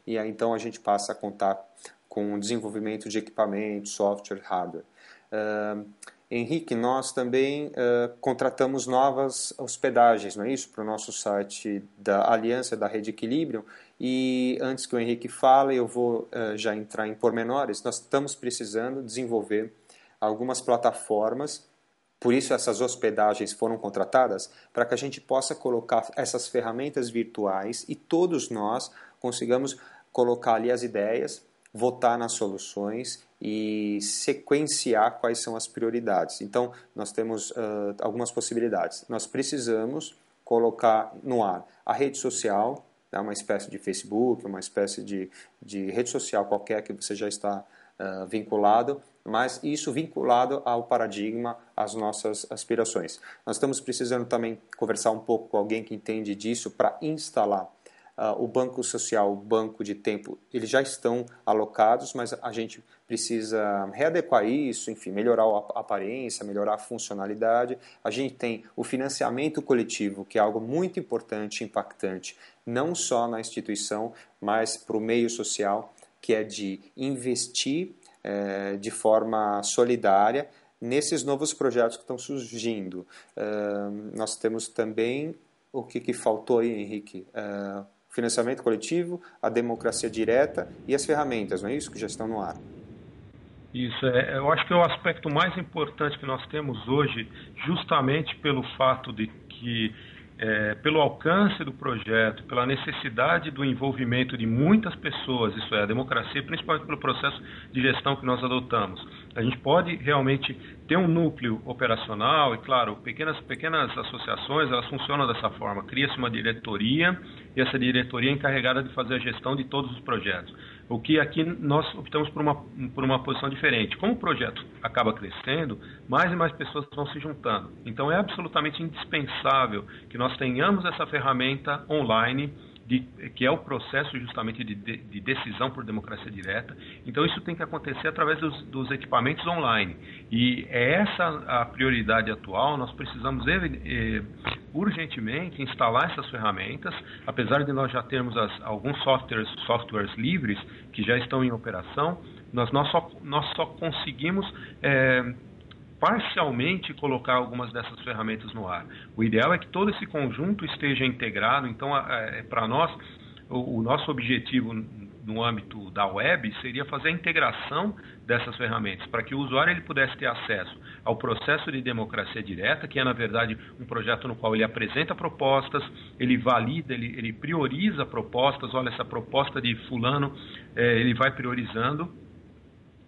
e aí então a gente passa a contar com o desenvolvimento de equipamentos, software, hardware. Uh, Henrique, nós também uh, contratamos novas hospedagens, não é isso, para o nosso site da Aliança da Rede Equilíbrio. E antes que o Henrique fale, eu vou uh, já entrar em pormenores. Nós estamos precisando desenvolver algumas plataformas, por isso essas hospedagens foram contratadas, para que a gente possa colocar essas ferramentas virtuais e todos nós consigamos colocar ali as ideias, votar nas soluções e sequenciar quais são as prioridades. Então, nós temos uh, algumas possibilidades. Nós precisamos colocar no ar a rede social, né, uma espécie de Facebook, uma espécie de, de rede social qualquer que você já está uh, vinculado, mas isso vinculado ao paradigma, às nossas aspirações. Nós estamos precisando também conversar um pouco com alguém que entende disso para instalar Uh, o banco social, o banco de tempo, eles já estão alocados, mas a gente precisa readequar isso, enfim, melhorar a aparência, melhorar a funcionalidade. A gente tem o financiamento coletivo, que é algo muito importante e impactante, não só na instituição, mas para o meio social, que é de investir é, de forma solidária nesses novos projetos que estão surgindo. Uh, nós temos também o que, que faltou aí, Henrique? Uh, financiamento coletivo, a democracia direta e as ferramentas, não é isso que já estão no ar? Isso, é, eu acho que é o aspecto mais importante que nós temos hoje, justamente pelo fato de que, é, pelo alcance do projeto, pela necessidade do envolvimento de muitas pessoas, isso é, a democracia, principalmente pelo processo de gestão que nós adotamos. A gente pode realmente ter um núcleo operacional, e claro, pequenas, pequenas associações, elas funcionam dessa forma. Cria-se uma diretoria, e essa diretoria é encarregada de fazer a gestão de todos os projetos. O que aqui nós optamos por uma, por uma posição diferente. Como o projeto acaba crescendo, mais e mais pessoas vão se juntando. Então é absolutamente indispensável que nós tenhamos essa ferramenta online de, que é o processo justamente de, de, de, decisão por democracia direta. Então isso tem que acontecer através dos, dos, equipamentos online. E é essa a prioridade atual. Nós precisamos eh, urgentemente instalar essas ferramentas, apesar de nós já termos as, alguns softwares, softwares livres que já estão em operação. Nós, nós, só, nós só conseguimos eh, parcialmente colocar algumas dessas ferramentas no ar. O ideal é que todo esse conjunto esteja integrado. Então, é, para nós, o, o, nosso objetivo no âmbito da web seria fazer a integração dessas ferramentas para que o usuário ele pudesse ter acesso ao processo de democracia direta, que é na verdade um projeto no qual ele apresenta propostas, ele valida, ele, ele prioriza propostas. Olha essa proposta de fulano, é, ele vai priorizando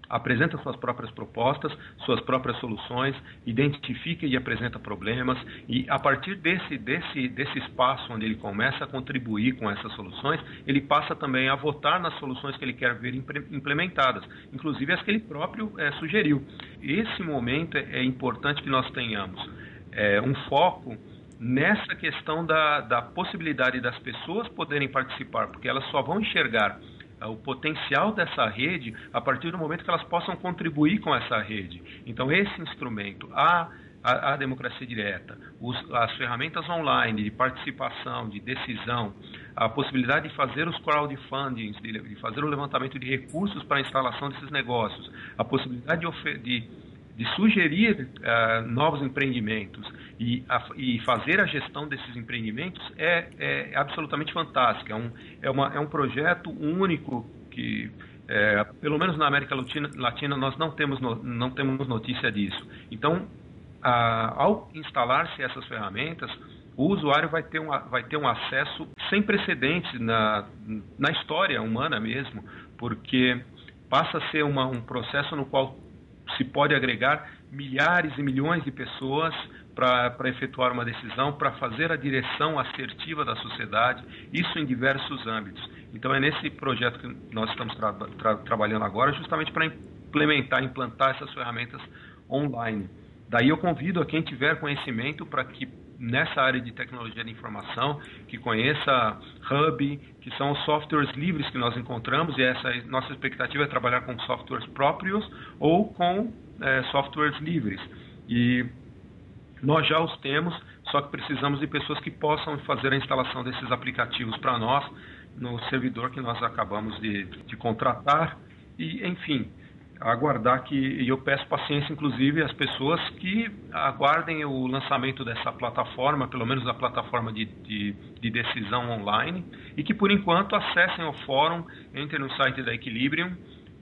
apresenta suas próprias propostas, suas próprias soluções, identifica e apresenta problemas e a partir desse, desse, desse espaço onde ele começa a contribuir com essas soluções, ele passa também a votar nas soluções que ele quer ver implementadas, inclusive as que ele próprio é, sugeriu. Esse momento é, importante que nós tenhamos é, um foco nessa questão da, da possibilidade das pessoas poderem participar, porque elas só vão enxergar o potencial dessa rede a partir do momento que elas possam contribuir com essa rede. Então, esse instrumento, a, a, a democracia direta, os, as ferramentas online de participação, de decisão, a possibilidade de fazer os crowdfundings, de, de fazer o levantamento de recursos para a instalação desses negócios, a possibilidade de, de de sugerir uh, novos empreendimentos e, a, e, fazer a gestão desses empreendimentos é, é absolutamente fantástico. É um, é, uma, é um projeto único que, é, pelo menos na América Latina, Latina nós não temos, no, não temos notícia disso. Então, ao instalar-se essas ferramentas, o usuário vai ter um, vai ter um acesso sem precedentes na, na história humana mesmo, porque passa a ser uma, um processo no qual se pode agregar milhares e milhões de pessoas para efetuar uma decisão, para fazer a direção assertiva da sociedade, isso em diversos âmbitos. Então é nesse projeto que nós estamos tra tra trabalhando agora, justamente para implementar, implantar essas ferramentas online. Daí eu convido a quem tiver conhecimento para que nessa área de tecnologia de informação, que conheça Hub, que são os softwares livres que nós encontramos, e essa nossa expectativa é trabalhar com softwares próprios ou com é, softwares livres. E nós já os temos só que precisamos de pessoas que possam fazer a instalação desses aplicativos para nós no servidor que nós acabamos de, de contratar e, enfim, aguardar que e eu peço paciência inclusive às pessoas que aguardem o lançamento dessa plataforma, pelo menos a plataforma de, de, de, decisão online e que por enquanto acessem o fórum, entrem no site da Equilibrium,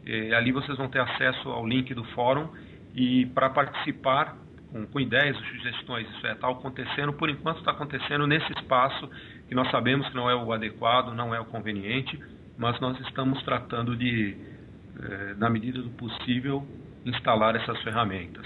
eh, ali vocês vão ter acesso ao link do fórum e para participar com, com ideias, sugestões, isso é, está acontecendo, por enquanto está acontecendo nesse espaço que nós sabemos que não é o adequado, não é o conveniente, mas nós estamos tratando de é, na medida do possível, instalar essas ferramentas.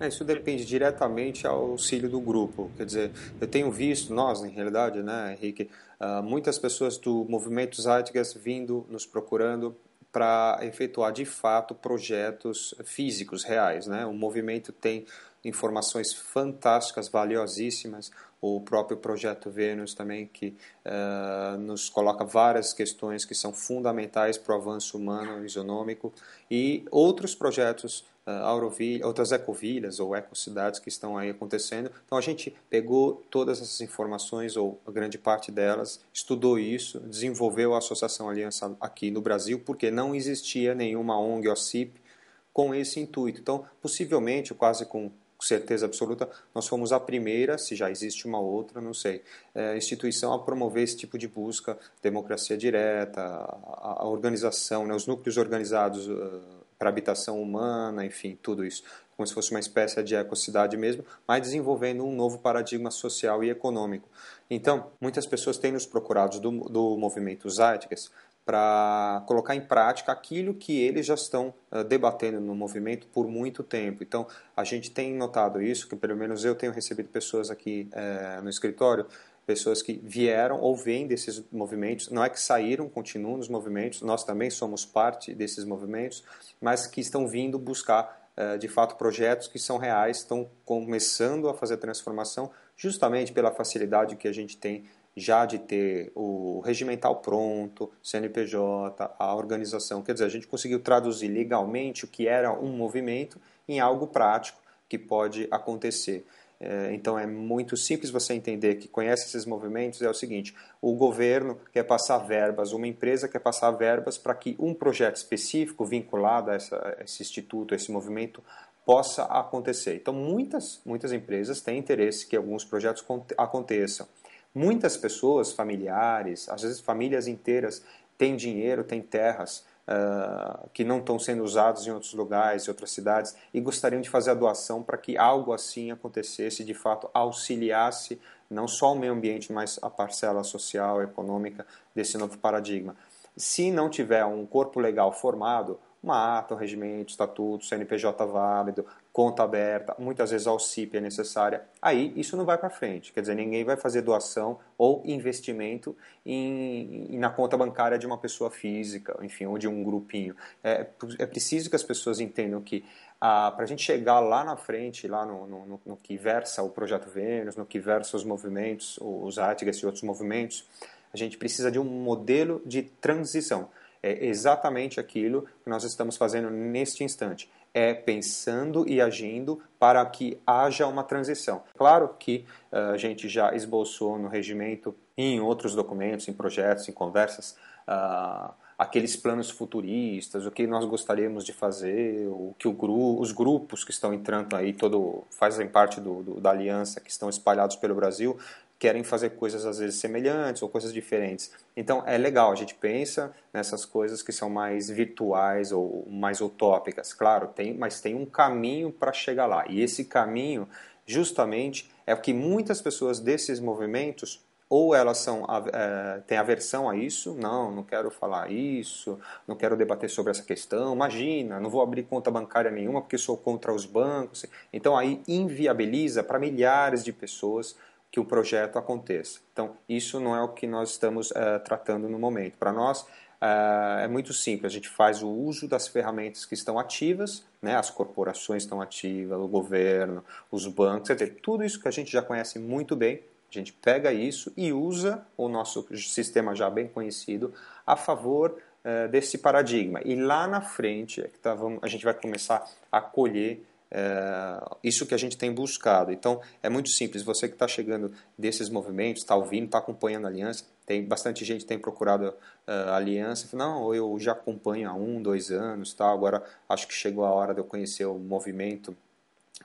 É, isso depende diretamente ao auxílio do grupo. Quer dizer, eu tenho visto, nós, em realidade, né, Henrique, uh, muitas pessoas do movimento Zeitgeist vindo, nos procurando para efetuar de fato projetos físicos, reais. Né? O movimento tem informações fantásticas, valiosíssimas. O próprio projeto Vênus também, que uh, nos coloca várias questões que são fundamentais para o avanço humano isonômico. E outros projetos, uh, outras ecovilhas ou ecocidades que estão aí acontecendo. Então a gente pegou todas essas informações, ou grande parte delas, estudou isso, desenvolveu a Associação Aliança aqui no Brasil, porque não existia nenhuma ONG ou CIP com esse intuito. Então, possivelmente, quase com certeza absoluta, nós fomos a primeira, se já existe uma outra, não sei, é, instituição a promover esse tipo de busca, democracia direta, a, a organização, né, os núcleos organizados uh, para habitação humana, enfim, tudo isso, como se fosse uma espécie de ecocidade mesmo, mas desenvolvendo um novo paradigma social e econômico. Então, muitas pessoas têm nos procurados do, do movimento Zeitgeist para colocar em prática aquilo que eles já estão uh, debatendo no movimento por muito tempo. Então, a gente tem notado isso, que pelo menos eu tenho recebido pessoas aqui uh, no escritório, pessoas que vieram ou vêm desses movimentos, não é que saíram, continuam nos movimentos, nós também somos parte desses movimentos, mas que estão vindo buscar uh, de fato projetos que são reais, estão começando a fazer transformação justamente pela facilidade que a gente tem já de ter o regimental pronto, CNPJ, a organização. Quer dizer, a gente conseguiu traduzir legalmente o que era um movimento em algo prático que pode acontecer. É, então é muito simples você entender que conhece esses movimentos. É o seguinte: o governo quer passar verbas, uma empresa quer passar verbas para que um projeto específico vinculado a, essa, esse instituto, a esse movimento, possa acontecer. Então muitas, muitas empresas têm interesse que alguns projetos aconteçam. Muitas pessoas, familiares, às vezes famílias inteiras, têm dinheiro, têm terras uh, que não estão sendo usados em outros lugares, em outras cidades, e gostariam de fazer a doação para que algo assim acontecesse, de fato auxiliasse não só o meio ambiente, mas a parcela social, econômica desse novo paradigma. Se não tiver um corpo legal formado, uma ata, um regimento, estatuto, CNPJ válido, conta aberta, muitas vezes a OCIP é necessária, aí isso não vai para frente. Quer dizer, ninguém vai fazer doação ou investimento em, na conta bancária de uma pessoa física, enfim, ou de um grupinho. É, é preciso que as pessoas entendam que ah, para a gente chegar lá na frente, lá no, no, no, que versa o Projeto Vênus, no que versa os movimentos, os Atgas e outros movimentos, a gente precisa de um modelo de transição é exatamente aquilo que nós estamos fazendo neste instante. É pensando e agindo para que haja uma transição. Claro que uh, a gente já esboçou no regimento, em outros documentos, em projetos, em conversas, uh, aqueles planos futuristas, o que nós gostaríamos de fazer, o que o gru os grupos que estão entrando aí, todo, fazem parte do, do, da aliança, que estão espalhados pelo Brasil, querem fazer coisas às vezes semelhantes ou coisas diferentes. Então é legal, a gente pensa nessas coisas que são mais virtuais ou mais utópicas. Claro, tem, mas tem um caminho para chegar lá. E esse caminho, justamente, é o que muitas pessoas desses movimentos ou elas são é, têm aversão a isso, não, não quero falar isso, não quero debater sobre essa questão, imagina, não vou abrir conta bancária nenhuma porque sou contra os bancos. Então aí inviabiliza para milhares de pessoas que o projeto aconteça. Então, isso não é o que nós estamos uh, tratando no momento. Para nós, uh, é muito simples. A gente faz o uso das ferramentas que estão ativas, né? as corporações estão ativas, o governo, os bancos, dizer, tudo isso que a gente já conhece muito bem, a gente pega isso e usa o nosso sistema já bem conhecido a favor uh, desse paradigma. E lá na frente é que tá, vamos, a gente vai começar a colher É, isso que a gente tem buscado. Então, é muito simples. Você que está chegando desses movimentos, está ouvindo, está acompanhando a aliança, tem bastante gente tem procurado uh, aliança. Não, eu já acompanho há um, dois anos, tá? agora acho que chegou a hora de eu conhecer o movimento.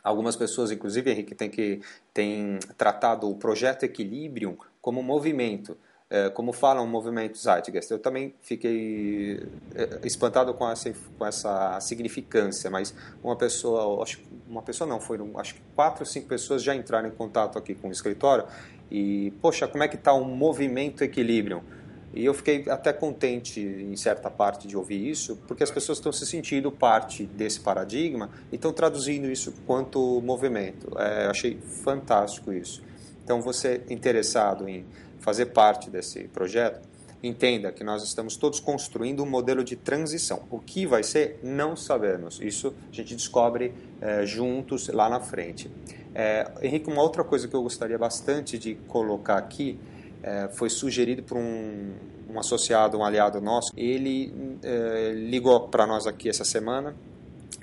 Algumas pessoas, inclusive, Henrique, tem, que, tem tratado o projeto Equilibrium como movimento. É, como fala um movimento Zeitgeist. Eu também fiquei é, espantado com essa, com essa significância, mas uma pessoa, acho uma pessoa não, foram acho que quatro ou cinco pessoas já entraram em contato aqui com o escritório e, poxa, como é que está o movimento equilíbrio? E eu fiquei até contente, em certa parte, de ouvir isso, porque as pessoas estão se sentindo parte desse paradigma e estão traduzindo isso quanto movimento. É, achei fantástico isso. Então, você interessado em fazer parte desse projeto, entenda que nós estamos todos construindo um modelo de transição. O que vai ser, não sabemos. Isso a gente descobre é, juntos lá na frente. É, Henrique, uma outra coisa que eu gostaria bastante de colocar aqui é, foi sugerido por um, um, associado, um aliado nosso. Ele ligou para nós aqui essa semana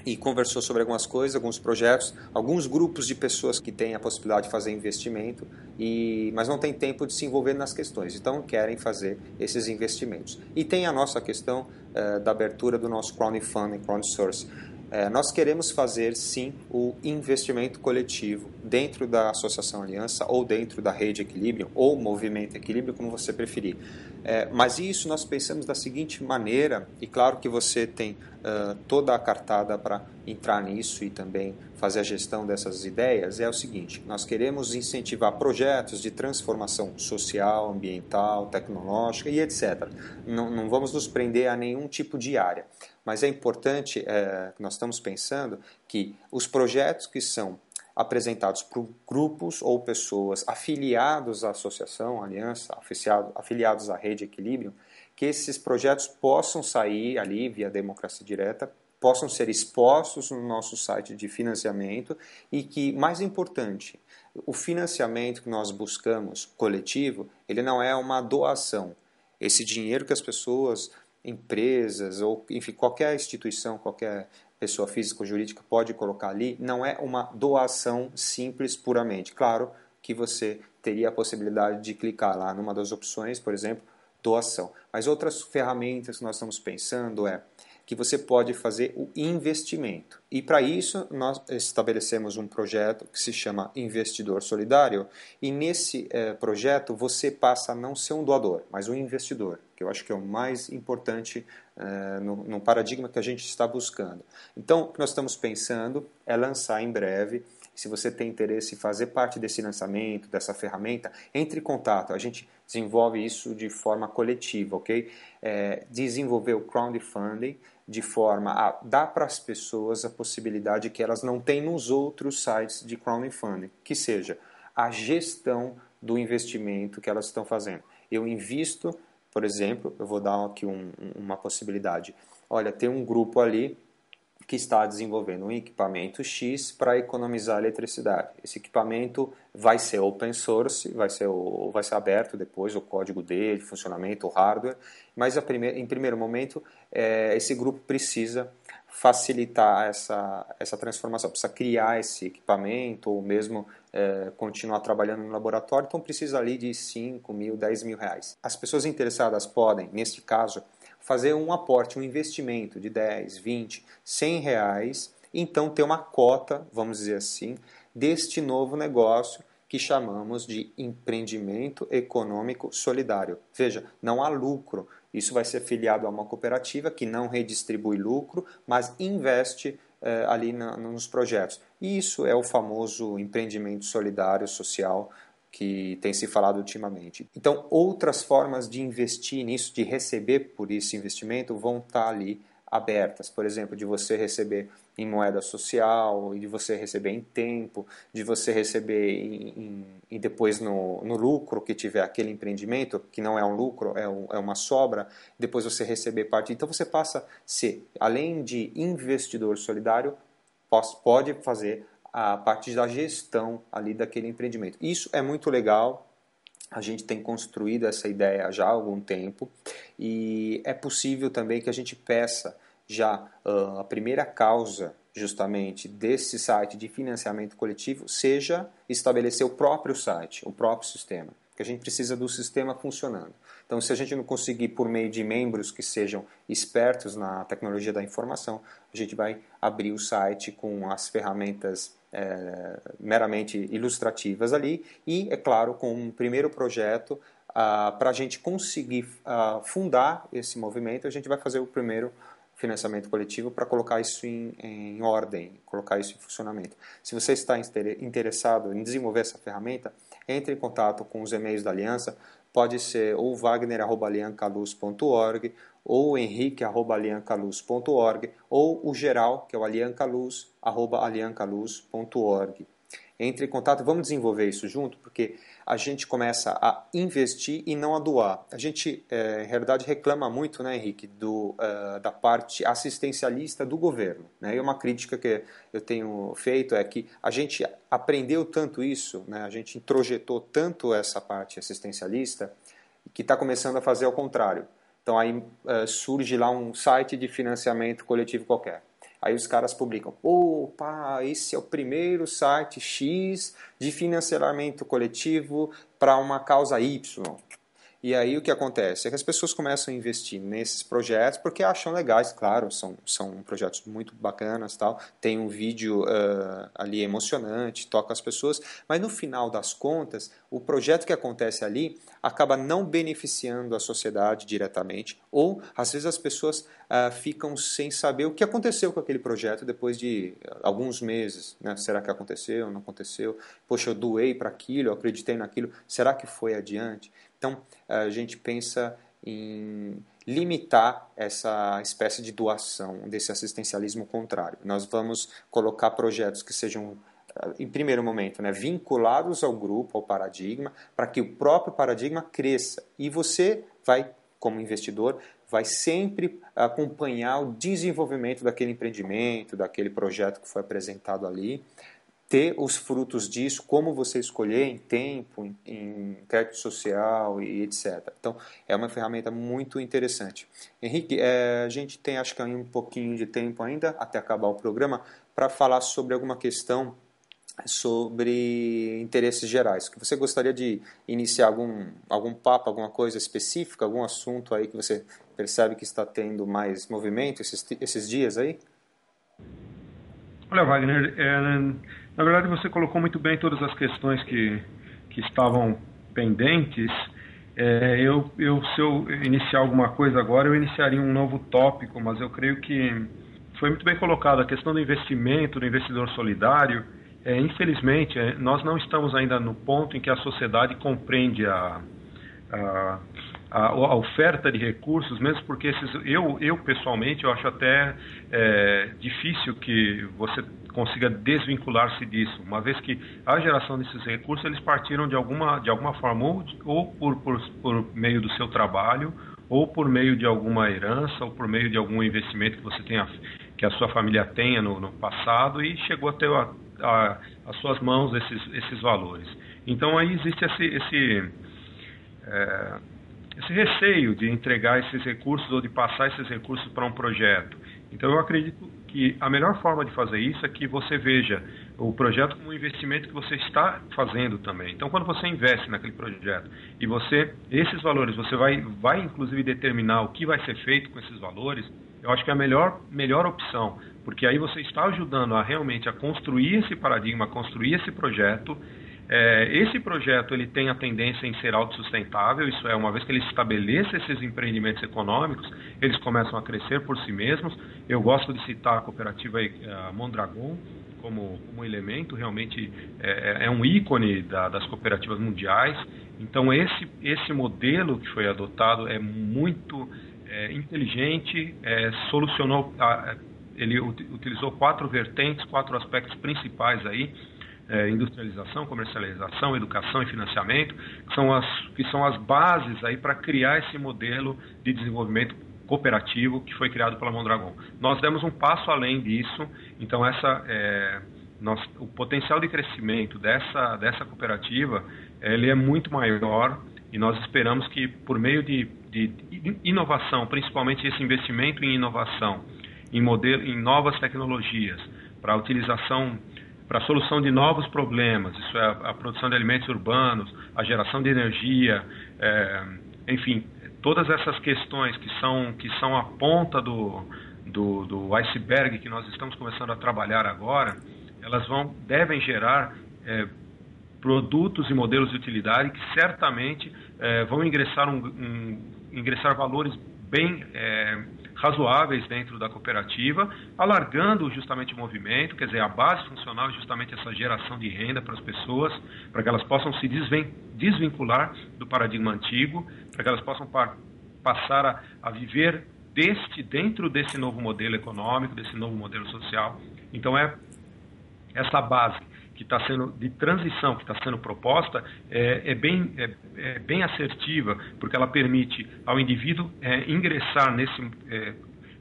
e conversou sobre algumas coisas, alguns projetos, alguns grupos de pessoas que têm a possibilidade de fazer investimento, e, mas não tem tempo de se envolver nas questões, então querem fazer esses investimentos. E tem a nossa questão eh, da abertura do nosso crowdfunding, crowdsource. É, nós queremos fazer sim o investimento coletivo dentro da Associação Aliança ou dentro da Rede Equilíbrio ou Movimento Equilíbrio, como você preferir. É, mas isso nós pensamos da seguinte maneira, e claro que você tem uh, toda a cartada para entrar nisso e também fazer a gestão dessas ideias, é o seguinte: nós queremos incentivar projetos de transformação social, ambiental, tecnológica e etc. Não, não vamos nos prender a nenhum tipo de área. Mas é importante, é, nós estamos pensando que os projetos que são apresentados por grupos ou pessoas afiliados à associação, à aliança, afiliados à rede Equilíbrio, que esses projetos possam sair ali via democracia direta, possam ser expostos no nosso site de financiamento e que, mais importante, o financiamento que nós buscamos coletivo, ele não é uma doação. Esse dinheiro que as pessoas empresas ou enfim qualquer instituição, qualquer pessoa física ou jurídica pode colocar ali, não é uma doação simples puramente. Claro que você teria a possibilidade de clicar lá numa das opções, por exemplo, doação. Mas outras ferramentas que nós estamos pensando é que você pode fazer o investimento. E para isso nós estabelecemos um projeto que se chama Investidor Solidário e nesse eh, projeto você passa a não ser um doador, mas um investidor, que eu acho que é o mais importante eh, no, no paradigma que a gente está buscando. Então, o que nós estamos pensando é lançar em breve se você tem interesse em fazer parte desse lançamento, dessa ferramenta, entre em contato. A gente desenvolve isso de forma coletiva, ok? É, desenvolver o crowdfunding de forma a dar para as pessoas a possibilidade que elas não têm nos outros sites de crowdfunding, que seja a gestão do investimento que elas estão fazendo. Eu invisto, por exemplo, eu vou dar aqui um, uma possibilidade. Olha, tem um grupo ali que está desenvolvendo um equipamento X para economizar eletricidade. Esse equipamento vai ser open source, vai ser, o, vai ser aberto depois o código dele, funcionamento, o hardware, mas primeir, em primeiro momento é, esse grupo precisa facilitar essa, essa transformação, precisa criar esse equipamento ou mesmo é, continuar trabalhando no laboratório, então precisa ali de 5 mil, 10 mil reais. As pessoas interessadas podem, neste caso, fazer um aporte, um investimento de 10, 20, 100 reais, então ter uma cota, vamos dizer assim, deste novo negócio que chamamos de empreendimento econômico solidário. Veja, não há lucro. Isso vai ser filiado a uma cooperativa que não redistribui lucro, mas investe eh, ali na, nos projetos. E isso é o famoso empreendimento solidário social que tem se falado ultimamente. Então, outras formas de investir nisso, de receber por esse investimento, vão estar ali abertas. Por exemplo, de você receber em moeda social, de você receber em tempo, de você receber em, em, e depois no, no, lucro que tiver aquele empreendimento, que não é um lucro, é, um, é uma sobra, depois você receber parte. Então você passa a ser, além de investidor solidário, pode fazer a parte da gestão ali daquele empreendimento. Isso é muito legal. A gente tem construído essa ideia já há algum tempo e é possível também que a gente peça já uh, a primeira causa justamente desse site de financiamento coletivo seja estabelecer o próprio site, o próprio sistema. Porque a gente precisa do sistema funcionando. Então, se a gente não conseguir por meio de membros que sejam espertos na tecnologia da informação, a gente vai abrir o site com as ferramentas é, meramente ilustrativas ali e, é claro, com um primeiro projeto ah, para a gente conseguir ah, fundar esse movimento, a gente vai fazer o primeiro financiamento coletivo para colocar isso em, em, ordem, colocar isso em funcionamento. Se você está interessado em desenvolver essa ferramenta, entre em contato com os e-mails da Aliança, pode ser ou wagner.aliancaluz.org ou henrique.aliancaluz.org ou o geral, que é o aliancaluz.org entre em contato, vamos desenvolver isso junto, porque a gente começa a investir e não a doar. A gente, é, em realidade, reclama muito, né, Henrique, do, uh, da parte assistencialista do governo. Né? E uma crítica que eu tenho feito é que a gente aprendeu tanto isso, né, a gente introjetou tanto essa parte assistencialista, que está começando a fazer ao contrário. Então aí uh, surge lá um site de financiamento coletivo qualquer. Aí os caras publicam, opa, esse é o primeiro site X de financiamento coletivo para uma causa Y. E aí o que acontece? É que as pessoas começam a investir nesses projetos porque acham legais, claro, são, são projetos muito bacanas, tal. tem um vídeo uh, ali emocionante, toca as pessoas, mas no final das contas, o projeto que acontece ali acaba não beneficiando a sociedade diretamente, ou às vezes as pessoas uh, ficam sem saber o que aconteceu com aquele projeto depois de alguns meses. Né? Será que aconteceu? Não aconteceu? Poxa, eu doei para aquilo, eu acreditei naquilo, será que foi adiante? Então, a gente pensa em limitar essa espécie de doação, desse assistencialismo contrário. Nós vamos colocar projetos que sejam, eh, em primeiro momento, né, vinculados ao grupo, ao paradigma, para que o próprio paradigma cresça. E você vai, como investidor, vai sempre acompanhar o desenvolvimento daquele empreendimento, daquele projeto que foi apresentado ali, ter os frutos disso, como você escolher em tempo, em, em crédito social e etc. Então, é uma ferramenta muito interessante. Henrique, é, a gente tem acho que um pouquinho de tempo ainda, até acabar o programa, para falar sobre alguma questão sobre interesses gerais. Que você gostaria de iniciar algum, algum papo, alguma coisa específica, algum assunto aí que você percebe que está tendo mais movimento esses, esses dias aí? Olha, Wagner, é, na verdade, você colocou muito bem todas as questões que, que estavam pendentes. É, eu, eu, se eu iniciar alguma coisa agora, eu iniciaria um novo tópico, mas eu creio que foi muito bem colocado. A questão do investimento, do investidor solidário, é, infelizmente, é, nós não estamos ainda no ponto em que a sociedade compreende a, a, a, a, oferta de recursos, mesmo porque esses, eu, eu pessoalmente eu acho até é, difícil que você consiga desvincular-se disso, uma vez que a geração desses recursos eles partiram de alguma, de alguma forma ou, ou por, por, por meio do seu trabalho ou por meio de alguma herança ou por meio de algum investimento que você tenha que a sua família tenha no, no passado e chegou até a, a, as suas mãos esses, esses valores. Então aí existe esse, esse é, esse receio de entregar esses recursos ou de passar esses recursos para um projeto. Então eu acredito que a melhor forma de fazer isso é que você veja o projeto como um investimento que você está fazendo também. Então quando você investe naquele projeto e você esses valores você vai vai inclusive determinar o que vai ser feito com esses valores, eu acho que é a melhor melhor opção, porque aí você está ajudando a realmente a construir esse paradigma, a construir esse projeto é, esse projeto ele tem a tendência em ser autossustentável, isso é, uma vez que ele estabeleça esses empreendimentos econômicos, eles começam a crescer por si mesmos. Eu gosto de citar a cooperativa a Mondragon como, como elemento, realmente é, é, é um ícone da, das cooperativas mundiais. Então, esse, esse modelo que foi adotado é muito é, inteligente, é, solucionou, ele utilizou quatro vertentes, quatro aspectos principais aí é, industrialização, comercialização, educação e financiamento, que são as, que são as bases aí para criar esse modelo de desenvolvimento cooperativo que foi criado pela Mondragon. Nós demos um passo além disso, então essa, é, nós, o potencial de crescimento dessa, dessa cooperativa ele é muito maior e nós esperamos que por meio de, de inovação, principalmente esse investimento em inovação, em, modelo, em novas tecnologias, para a utilização, para a solução de novos problemas. Isso é a, a, produção de alimentos urbanos, a geração de energia, é, enfim, todas essas questões que são, que são a ponta do, do, do iceberg que nós estamos começando a trabalhar agora, elas vão, devem gerar é, produtos e modelos de utilidade que certamente é, vão ingressar, um, um, ingressar valores bem é, razoáveis dentro da cooperativa, alargando justamente o movimento, quer dizer, a base funcional é justamente essa geração de renda para as pessoas, para que elas possam se desvincular do paradigma antigo, para que elas possam passar a, a viver deste dentro desse novo modelo econômico, desse novo modelo social. Então é essa base que está sendo de transição que está sendo proposta é, é bem é, é, bem assertiva porque ela permite ao indivíduo é, ingressar nesse é,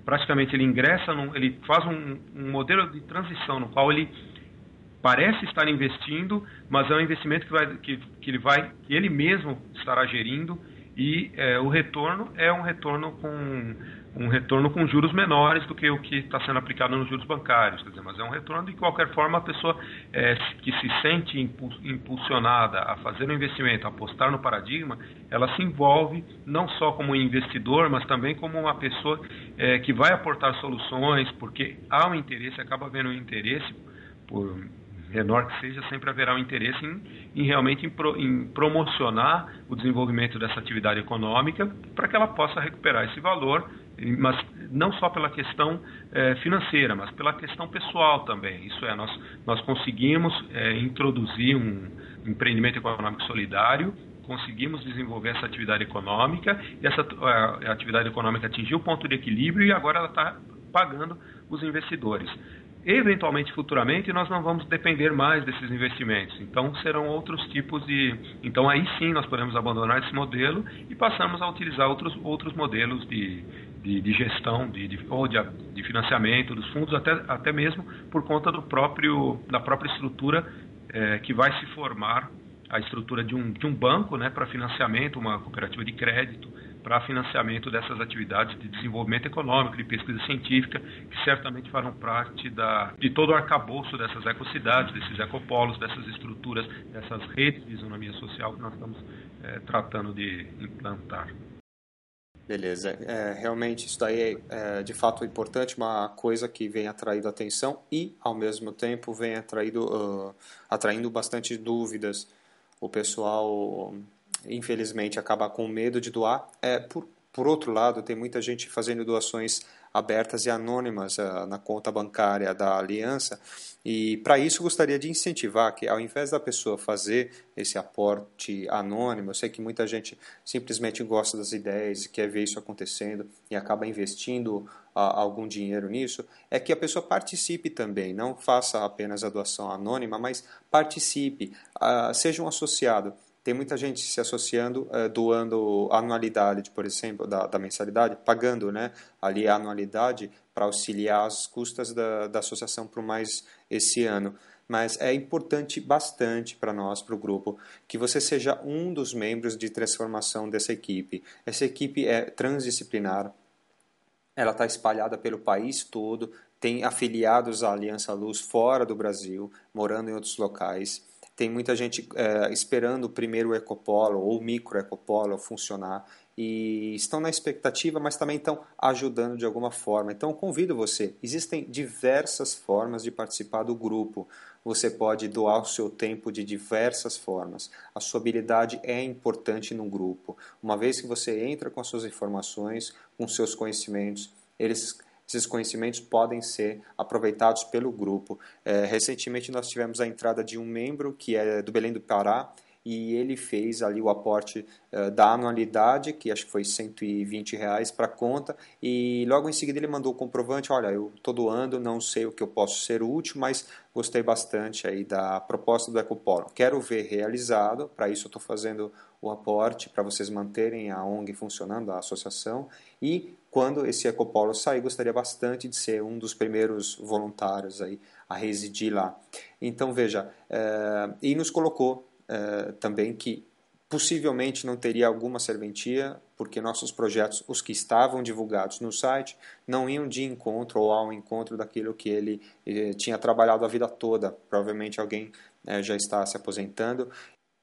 praticamente ele ingressa num, ele faz um, um, modelo de transição no qual ele parece estar investindo mas é um investimento que vai que, que ele vai que ele mesmo estará gerindo e é, o retorno é um retorno com um retorno com juros menores do que o que está sendo aplicado nos juros bancários, quer dizer, mas é um retorno de qualquer forma a pessoa é, que se sente impulsionada a fazer um investimento, a apostar no paradigma, ela se envolve não só como investidor, mas também como uma pessoa é, que vai aportar soluções, porque há um interesse, acaba havendo um interesse por menor que seja, sempre haverá um interesse em, em realmente em, pro, em, promocionar o desenvolvimento dessa atividade econômica para que ela possa recuperar esse valor, mas não só pela questão é, financeira, mas pela questão pessoal também. Isso é, nós, nós conseguimos é, introduzir um empreendimento econômico solidário conseguimos desenvolver essa atividade econômica e essa a, a atividade econômica atingiu o ponto de equilíbrio e agora ela está pagando os investidores eventualmente futuramente nós não vamos depender mais desses investimentos. Então serão outros tipos de, então aí sim nós podemos abandonar esse modelo e passamos a utilizar outros outros modelos de, de, de gestão, de, de ou de, de, financiamento dos fundos, até até mesmo por conta do próprio da própria estrutura é, que vai se formar a estrutura de um, de um banco né, para financiamento, uma cooperativa de crédito, para financiamento dessas atividades de desenvolvimento econômico, de pesquisa científica, que certamente farão parte da, de todo o arcabouço dessas ecocidades, desses ecopolos, dessas estruturas, dessas redes de isonomia social que nós estamos é, tratando de implantar. Beleza. É, realmente isso daí é, é de fato importante, uma coisa que vem atraindo atenção e, ao mesmo tempo, vem atraindo, uh, atraindo bastante dúvidas. O pessoal infelizmente acaba com medo de doar. É, por, por outro lado, tem muita gente fazendo doações abertas e anônimas uh, na conta bancária da aliança. E para isso gostaria de incentivar que, ao invés da pessoa fazer esse aporte anônimo, eu sei que muita gente simplesmente gosta das ideias e quer ver isso acontecendo e acaba investindo uh, algum dinheiro nisso, é que a pessoa participe também, não faça apenas a doação anônima, mas participe, uh, seja um associado tem muita gente se associando, uh, doando anualidade, por exemplo, da, da, mensalidade, pagando né, ali a anualidade para auxiliar as custas da, da associação por mais esse ano. Mas é importante bastante para nós, para o grupo, que você seja um dos membros de transformação dessa equipe. Essa equipe é transdisciplinar, ela está espalhada pelo país todo, tem afiliados à Aliança Luz fora do Brasil, morando em outros locais tem muita gente é, esperando o primeiro ecopolo ou micro ecopolo funcionar e estão na expectativa, mas também estão ajudando de alguma forma. Então, convido você. Existem diversas formas de participar do grupo. Você pode doar o seu tempo de diversas formas. A sua habilidade é importante no grupo. Uma vez que você entra com as suas informações, com seus conhecimentos, eles esses conhecimentos podem ser aproveitados pelo grupo. É, recentemente nós tivemos a entrada de um membro que é do Belém do Pará e ele fez ali o aporte uh, da anualidade, que acho que foi 120 reais para conta, e logo em seguida ele mandou o comprovante, olha, eu estou doando, não sei o que eu posso ser útil, mas gostei bastante aí da proposta do Ecopolo. Quero ver realizado, para isso eu estou fazendo o aporte, para vocês manterem a ONG funcionando, a associação, e quando esse ecopolo sair, gostaria bastante de ser um dos primeiros voluntários aí a residir lá. Então veja, é, e nos colocou é, também que possivelmente não teria alguma serventia, porque nossos projetos, os que estavam divulgados no site, não iam de encontro ou ao encontro daquilo que ele eh, tinha trabalhado a vida toda. Provavelmente alguém eh, já está se aposentando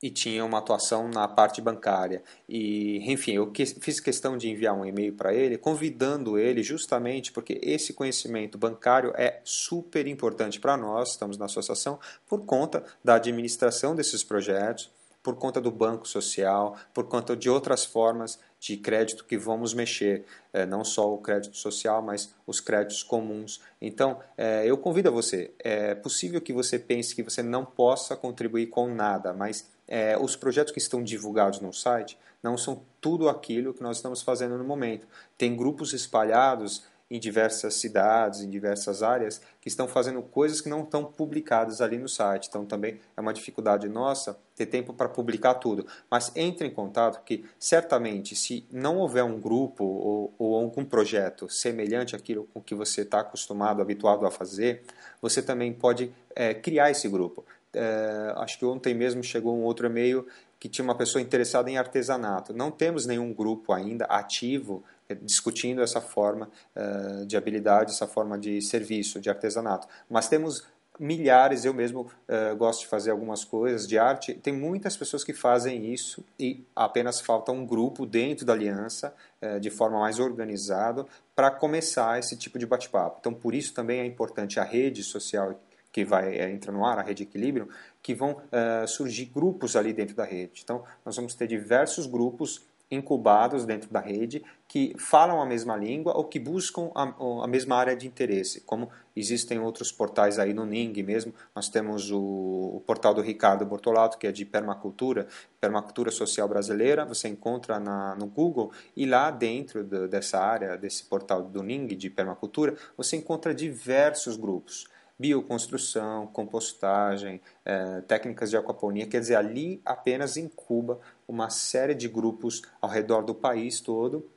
e tinha uma atuação na parte bancária. E, enfim, eu que, fiz questão de enviar um e-mail para ele, convidando ele justamente porque esse conhecimento bancário é super importante para nós, estamos na associação, por conta da administração desses projetos, por conta do banco social, por conta de outras formas de crédito que vamos mexer, é, não só o crédito social, mas os créditos comuns. Então, é, eu convido a você. É possível que você pense que você não possa contribuir com nada, mas é, os projetos que estão divulgados no site não são tudo aquilo que nós estamos fazendo no momento. Tem grupos espalhados em diversas cidades, em diversas áreas, que estão fazendo coisas que não estão publicadas ali no site. Então também é uma dificuldade nossa ter tempo para publicar tudo. Mas entre em contato que certamente se não houver um grupo ou, ou algum projeto semelhante àquilo com que você está acostumado, habituado a fazer, você também pode é, criar esse grupo. É, acho que ontem mesmo chegou um outro e-mail que tinha uma pessoa interessada em artesanato. Não temos nenhum grupo ainda ativo discutindo essa forma uh, de habilidade, essa forma de serviço, de artesanato. Mas temos milhares, eu mesmo uh, gosto de fazer algumas coisas de arte, tem muitas pessoas que fazem isso e apenas falta um grupo dentro da aliança, uh, de forma mais organizada, para começar esse tipo de bate-papo. Então, por isso também é importante a rede social que vai é, entrar no ar, a rede Equilíbrio, que vão uh, surgir grupos ali dentro da rede. Então, nós vamos ter diversos grupos incubados dentro da rede que falam a mesma língua ou que buscam a, a, mesma área de interesse, como existem outros portais aí no Ning mesmo, nós temos o, o, portal do Ricardo Bortolato, que é de permacultura, permacultura social brasileira, você encontra na, no Google e lá dentro de, dessa área, desse portal do Ning de permacultura, você encontra diversos grupos bioconstrução, compostagem, é, técnicas de aquaponia, quer dizer, ali apenas incuba uma série de grupos ao redor do país todo.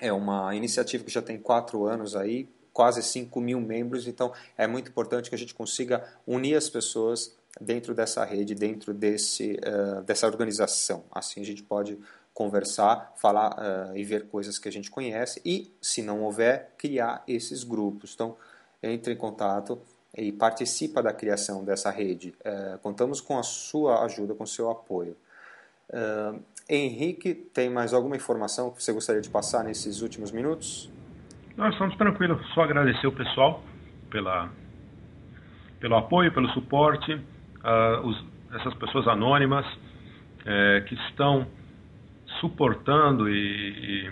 É uma iniciativa que já tem quatro anos aí, quase 5 mil membros, então é muito importante que a gente consiga unir as pessoas dentro dessa rede, dentro desse, uh, dessa organização. Assim a gente pode conversar, falar uh, e ver coisas que a gente conhece e, se não houver, criar esses grupos. Então, entre em contato e participa da criação dessa rede. É, contamos com a sua ajuda, com o seu apoio. É, Henrique, tem mais alguma informação que você gostaria de passar nesses últimos minutos? Nós estamos tranquilos, só agradecer o pessoal pela, pelo apoio, pelo suporte, uh, os, essas pessoas anônimas é, que estão suportando e, e,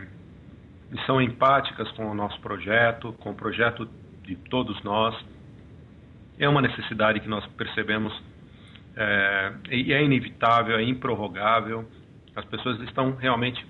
e são empáticas com o nosso projeto, com o projeto de todos nós é uma necessidade que nós percebemos é, e é inevitável, é improrrogável. As pessoas estão realmente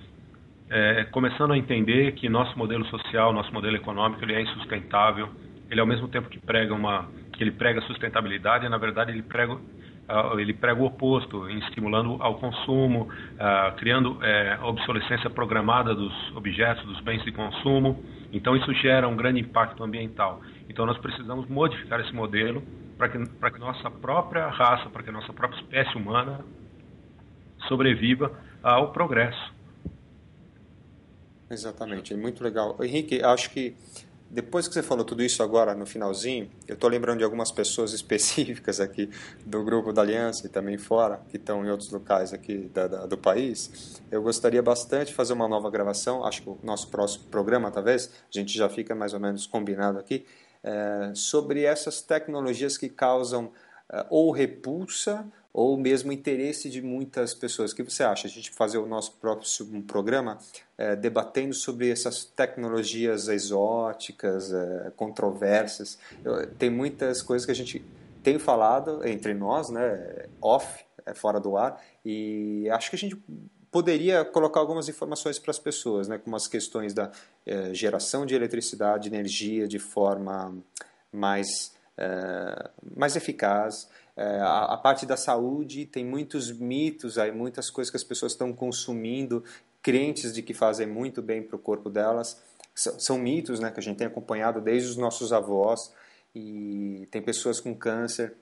é, começando a entender que nosso modelo social, nosso modelo econômico, ele é insustentável. Ele ao mesmo tempo que prega uma, que ele prega sustentabilidade, na verdade ele prega Uh, ele prega o oposto, estimulando ao consumo, uh, criando uh, obsolescência programada dos objetos, dos bens de consumo. Então, isso gera um grande impacto ambiental. Então nós precisamos modificar esse modelo para que, para que nossa própria raça, para que nossa própria espécie humana sobreviva ao progresso. Exatamente, é muito legal. Henrique, acho que depois que você falou tudo isso agora no finalzinho, eu estou lembrando de algumas pessoas específicas aqui do grupo da Aliança e também fora, que estão em outros locais aqui da, da, do país. Eu gostaria bastante de fazer uma nova gravação, acho que o nosso próximo programa, talvez, a gente já fica mais ou menos combinado aqui, sobre essas tecnologias que causam é, ou repulsa ou mesmo interesse de muitas pessoas. O que você acha? A gente fazer o nosso próprio programa é, debatendo sobre essas tecnologias exóticas, controversas. Eu, tem muitas coisas que a gente tem falado entre nós, né, off, é, fora do ar, e acho que a gente poderia colocar algumas informações para as pessoas, né, como as questões da eh, geração de eletricidade, energia de forma mais, eh, mais eficaz. Eh, a, a, parte da saúde tem muitos mitos, aí, muitas coisas que as pessoas estão consumindo, crentes de que fazem muito bem para o corpo delas. São, são mitos né, que a gente tem acompanhado desde os nossos avós, e tem pessoas com câncer,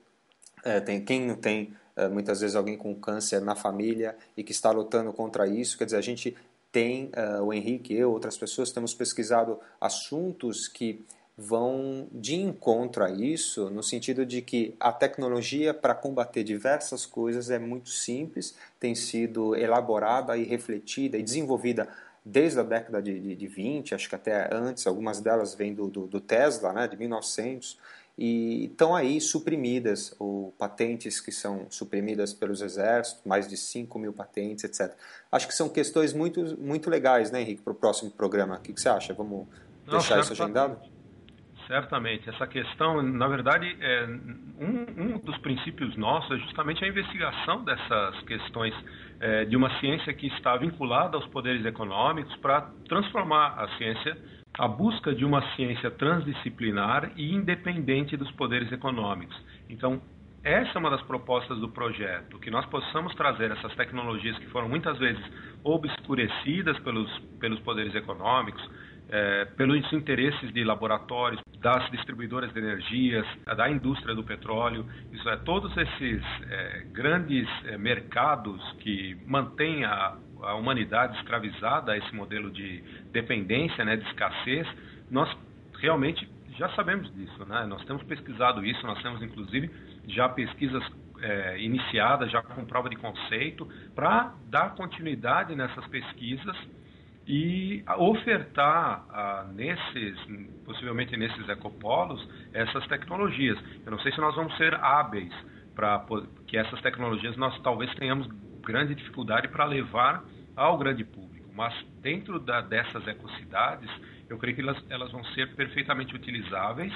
tem, quem não tem muitas vezes alguém com câncer na família e que está lutando contra isso. Quer dizer, a gente tem, uh, o Henrique, eu, outras pessoas, temos pesquisado assuntos que vão de encontro a isso, no sentido de que a tecnologia para combater diversas coisas é muito simples, tem sido elaborada e refletida e desenvolvida desde a década de, de, de 20, acho que até antes, algumas delas vêm do, do, do Tesla, né, de 1900, e estão aí suprimidas, ou patentes que são suprimidas pelos exércitos, mais de 5 mil patentes, etc. Acho que são questões muito, muito legais, né, Henrique, para o próximo programa. O que, que você acha? Vamos Não, deixar isso agendado? Certamente. Essa questão, na verdade, é, um, um, dos princípios nossos é justamente a investigação dessas questões é, de uma ciência que está vinculada aos poderes econômicos para transformar a ciência, a busca de uma ciência transdisciplinar e independente dos poderes econômicos. Então, essa é uma das propostas do projeto, que nós possamos trazer essas tecnologias que foram muitas vezes obscurecidas pelos, pelos poderes econômicos, é, pelos interesses de laboratórios, das distribuidoras de energias, da indústria do petróleo, isso é, todos esses é, grandes é, mercados que mantêm a, a, humanidade escravizada a esse modelo de dependência, né, de escassez, nós realmente já sabemos disso, né? Nós temos pesquisado isso, nós temos inclusive já pesquisas é, iniciadas, já com prova de conceito, para dar continuidade nessas pesquisas e ofertar ah, nesses, possivelmente nesses ecopolos, essas tecnologias. Eu não sei se nós vamos ser hábeis para que essas tecnologias nós talvez tenhamos grande dificuldade para levar ao grande público, mas dentro da, dessas ecocidades, eu creio que elas, elas vão ser perfeitamente utilizáveis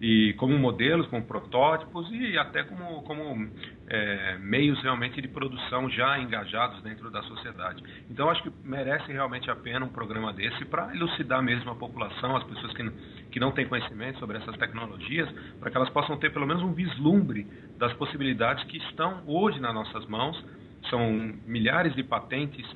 e como modelos, como protótipos e até como, como é, meios realmente de produção já engajados dentro da sociedade. Então acho que merece realmente a pena um programa desse para elucidar mesmo a população, as pessoas que, que não têm conhecimento sobre essas tecnologias, para que elas possam ter pelo menos um vislumbre das possibilidades que estão hoje nas nossas mãos. São milhares de patentes,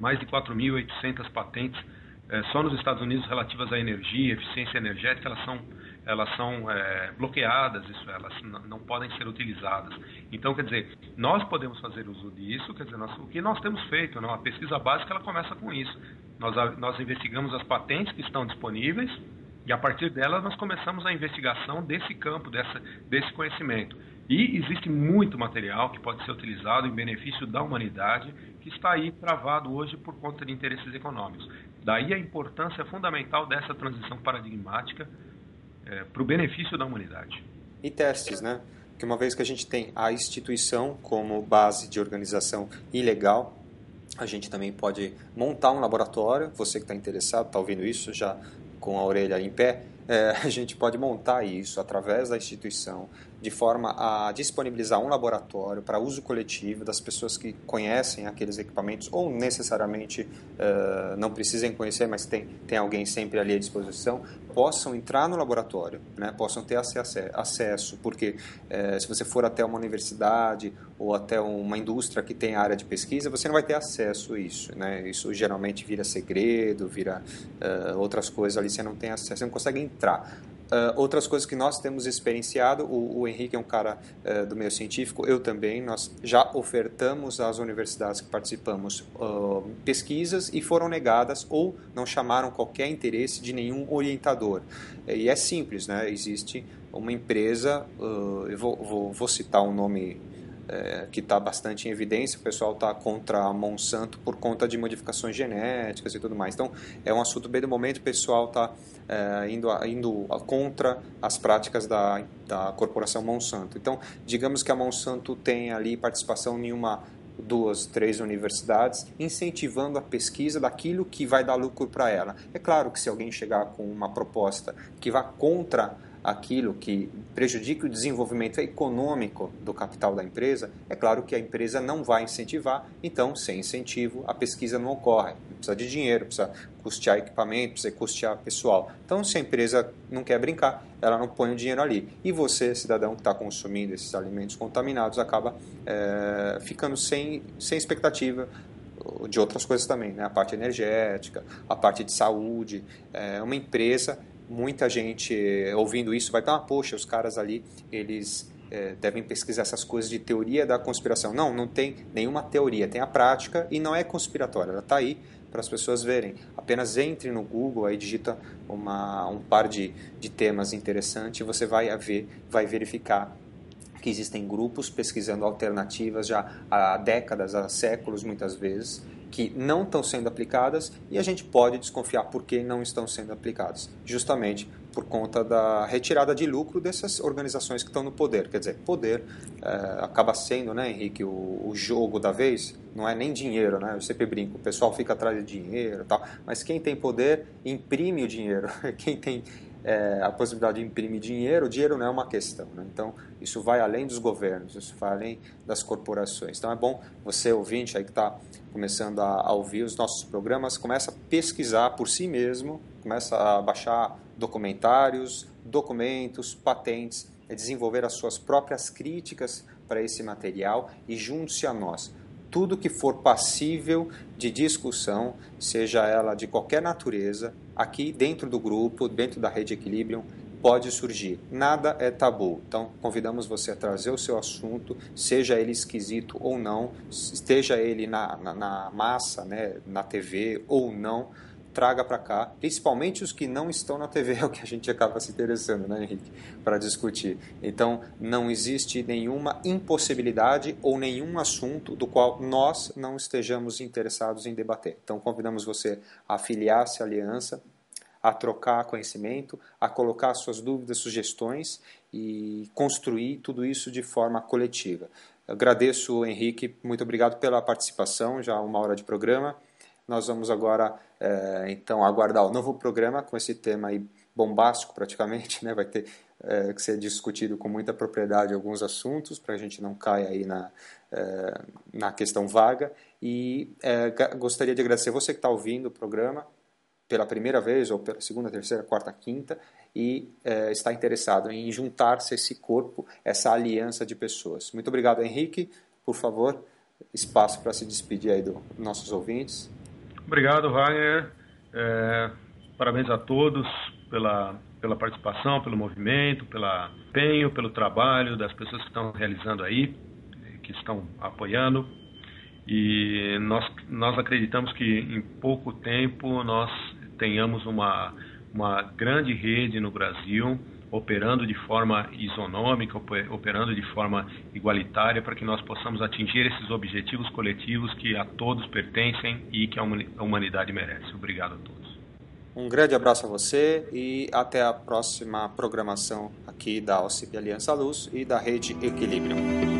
mais de 4.800 patentes é, só nos Estados Unidos relativas à energia, eficiência energética, elas são elas são é, bloqueadas, isso, elas não podem ser utilizadas. Então, quer dizer, nós podemos fazer uso disso, quer dizer, nós, o que nós temos feito, não? a pesquisa básica ela começa com isso. Nós, nós investigamos as patentes que estão disponíveis e a partir delas nós começamos a investigação desse campo, dessa, desse conhecimento. E existe muito material que pode ser utilizado em benefício da humanidade que está aí travado hoje por conta de interesses econômicos. Daí a importância fundamental dessa transição paradigmática é, para o benefício da humanidade. E testes, né? Que uma vez que a gente tem a instituição como base de organização ilegal, a gente também pode montar um laboratório. Você que está interessado, está ouvindo isso já com a orelha em pé, é, a gente pode montar isso através da instituição, de forma a disponibilizar um laboratório para uso coletivo das pessoas que conhecem aqueles equipamentos ou necessariamente uh, não precisem conhecer, mas tem, tem alguém sempre ali à disposição, possam entrar no laboratório, né, possam ter acesso, porque uh, se você for até uma universidade ou até uma indústria que tem área de pesquisa, você não vai ter acesso a isso. Né? Isso geralmente vira segredo, vira uh, outras coisas ali, você não tem acesso, você não consegue entrar. Uh, outras coisas que nós temos experienciado, o, o Henrique é um cara uh, do meio científico, eu também, nós já ofertamos às universidades que participamos uh, pesquisas e foram negadas ou não chamaram qualquer interesse de nenhum orientador. E é simples, né? existe uma empresa, eu vou, vou, vou citar um nome é, que está bastante em evidência, o pessoal está contra a Monsanto por conta de modificações genéticas e tudo mais. Então, é um assunto bem do momento, o pessoal está é, indo, indo contra as práticas da, da corporação Monsanto. Então, digamos que a Monsanto tem ali participação em uma duas, três universidades, incentivando a pesquisa daquilo que vai dar lucro para ela. É claro que se alguém chegar com uma proposta que vá contra aquilo que prejudique o desenvolvimento econômico do capital da empresa, é claro que a empresa não vai incentivar, então, sem incentivo, a pesquisa não ocorre. Precisa de dinheiro, precisa custear equipamento, precisa custear pessoal. Então, se a empresa não quer brincar, ela não põe o dinheiro ali. E você, cidadão que está consumindo esses alimentos contaminados, acaba é, ficando sem, sem expectativa de outras coisas também, né? a parte energética, a parte de saúde. É, uma empresa muita gente ouvindo isso vai falar, ah, poxa, os caras ali, eles é, devem pesquisar essas coisas de teoria da conspiração. Não, não tem nenhuma teoria, tem a prática e não é conspiratória, ela está aí para as pessoas verem. Apenas entre no Google, aí digita uma, um par de, de temas interessantes e você vai ver, vai verificar que existem grupos pesquisando alternativas já há décadas, há séculos muitas vezes, que não estão sendo aplicadas e a gente pode desconfiar por que não estão sendo aplicadas. Justamente por conta da retirada de lucro dessas organizações que estão no poder. Quer dizer, poder é, acaba sendo, né, Henrique, o, o, jogo da vez, não é nem dinheiro, né? Eu sempre brinco, o pessoal fica atrás de dinheiro tal, mas quem tem poder imprime o dinheiro. Quem tem é, a possibilidade de imprimir dinheiro, o dinheiro não é uma questão. Né? Então, isso vai além dos governos, isso vai além das corporações. Então, é bom você, ouvinte, aí que está começando a, a, ouvir os nossos programas, começa a pesquisar por si mesmo, começa a baixar documentários, documentos, patentes, é desenvolver as suas próprias críticas para esse material e junte-se a nós tudo que for passível de discussão, seja ela de qualquer natureza, aqui dentro do grupo, dentro da rede Equilibrium, pode surgir. Nada é tabu. Então, convidamos você a trazer o seu assunto, seja ele esquisito ou não, esteja ele na, na, na massa, né, na TV ou não traga para cá, principalmente os que não estão na TV, é o que a gente acaba se interessando, né, Henrique, para discutir. Então, não existe nenhuma impossibilidade ou nenhum assunto do qual nós não estejamos interessados em debater. Então, convidamos você a afiliar-se à aliança, a trocar conhecimento, a colocar suas dúvidas, sugestões e construir tudo isso de forma coletiva. agradeço, Henrique, muito obrigado pela participação, já uma hora de programa. Nós vamos agora, é, então, aguardar o novo programa com esse tema aí bombástico praticamente, né? vai ter é, que ser discutido com muita propriedade alguns assuntos para a gente não cair aí na, é, na questão vaga. E é, gostaria de agradecer você que está ouvindo o programa pela primeira vez, ou pela segunda, terceira, quarta, quinta, e é, está interessado em juntar-se esse corpo, essa aliança de pessoas. Muito obrigado, Henrique. Por favor, espaço para se despedir aí dos nossos ouvintes. Obrigado, Wagner. É, parabéns a todos pela, pela participação, pelo movimento, pelo empenho, pelo trabalho das pessoas que estão realizando aí, que estão apoiando. E nós, nós acreditamos que em pouco tempo nós tenhamos uma, uma grande rede no Brasil operando de forma isonômica, operando de forma igualitária, para que nós possamos atingir esses objetivos coletivos que a todos pertencem e que a humanidade merece. Obrigado a todos. Um grande abraço a você e até a próxima programação aqui da OCP Aliança Luz e da Rede Equilíbrio.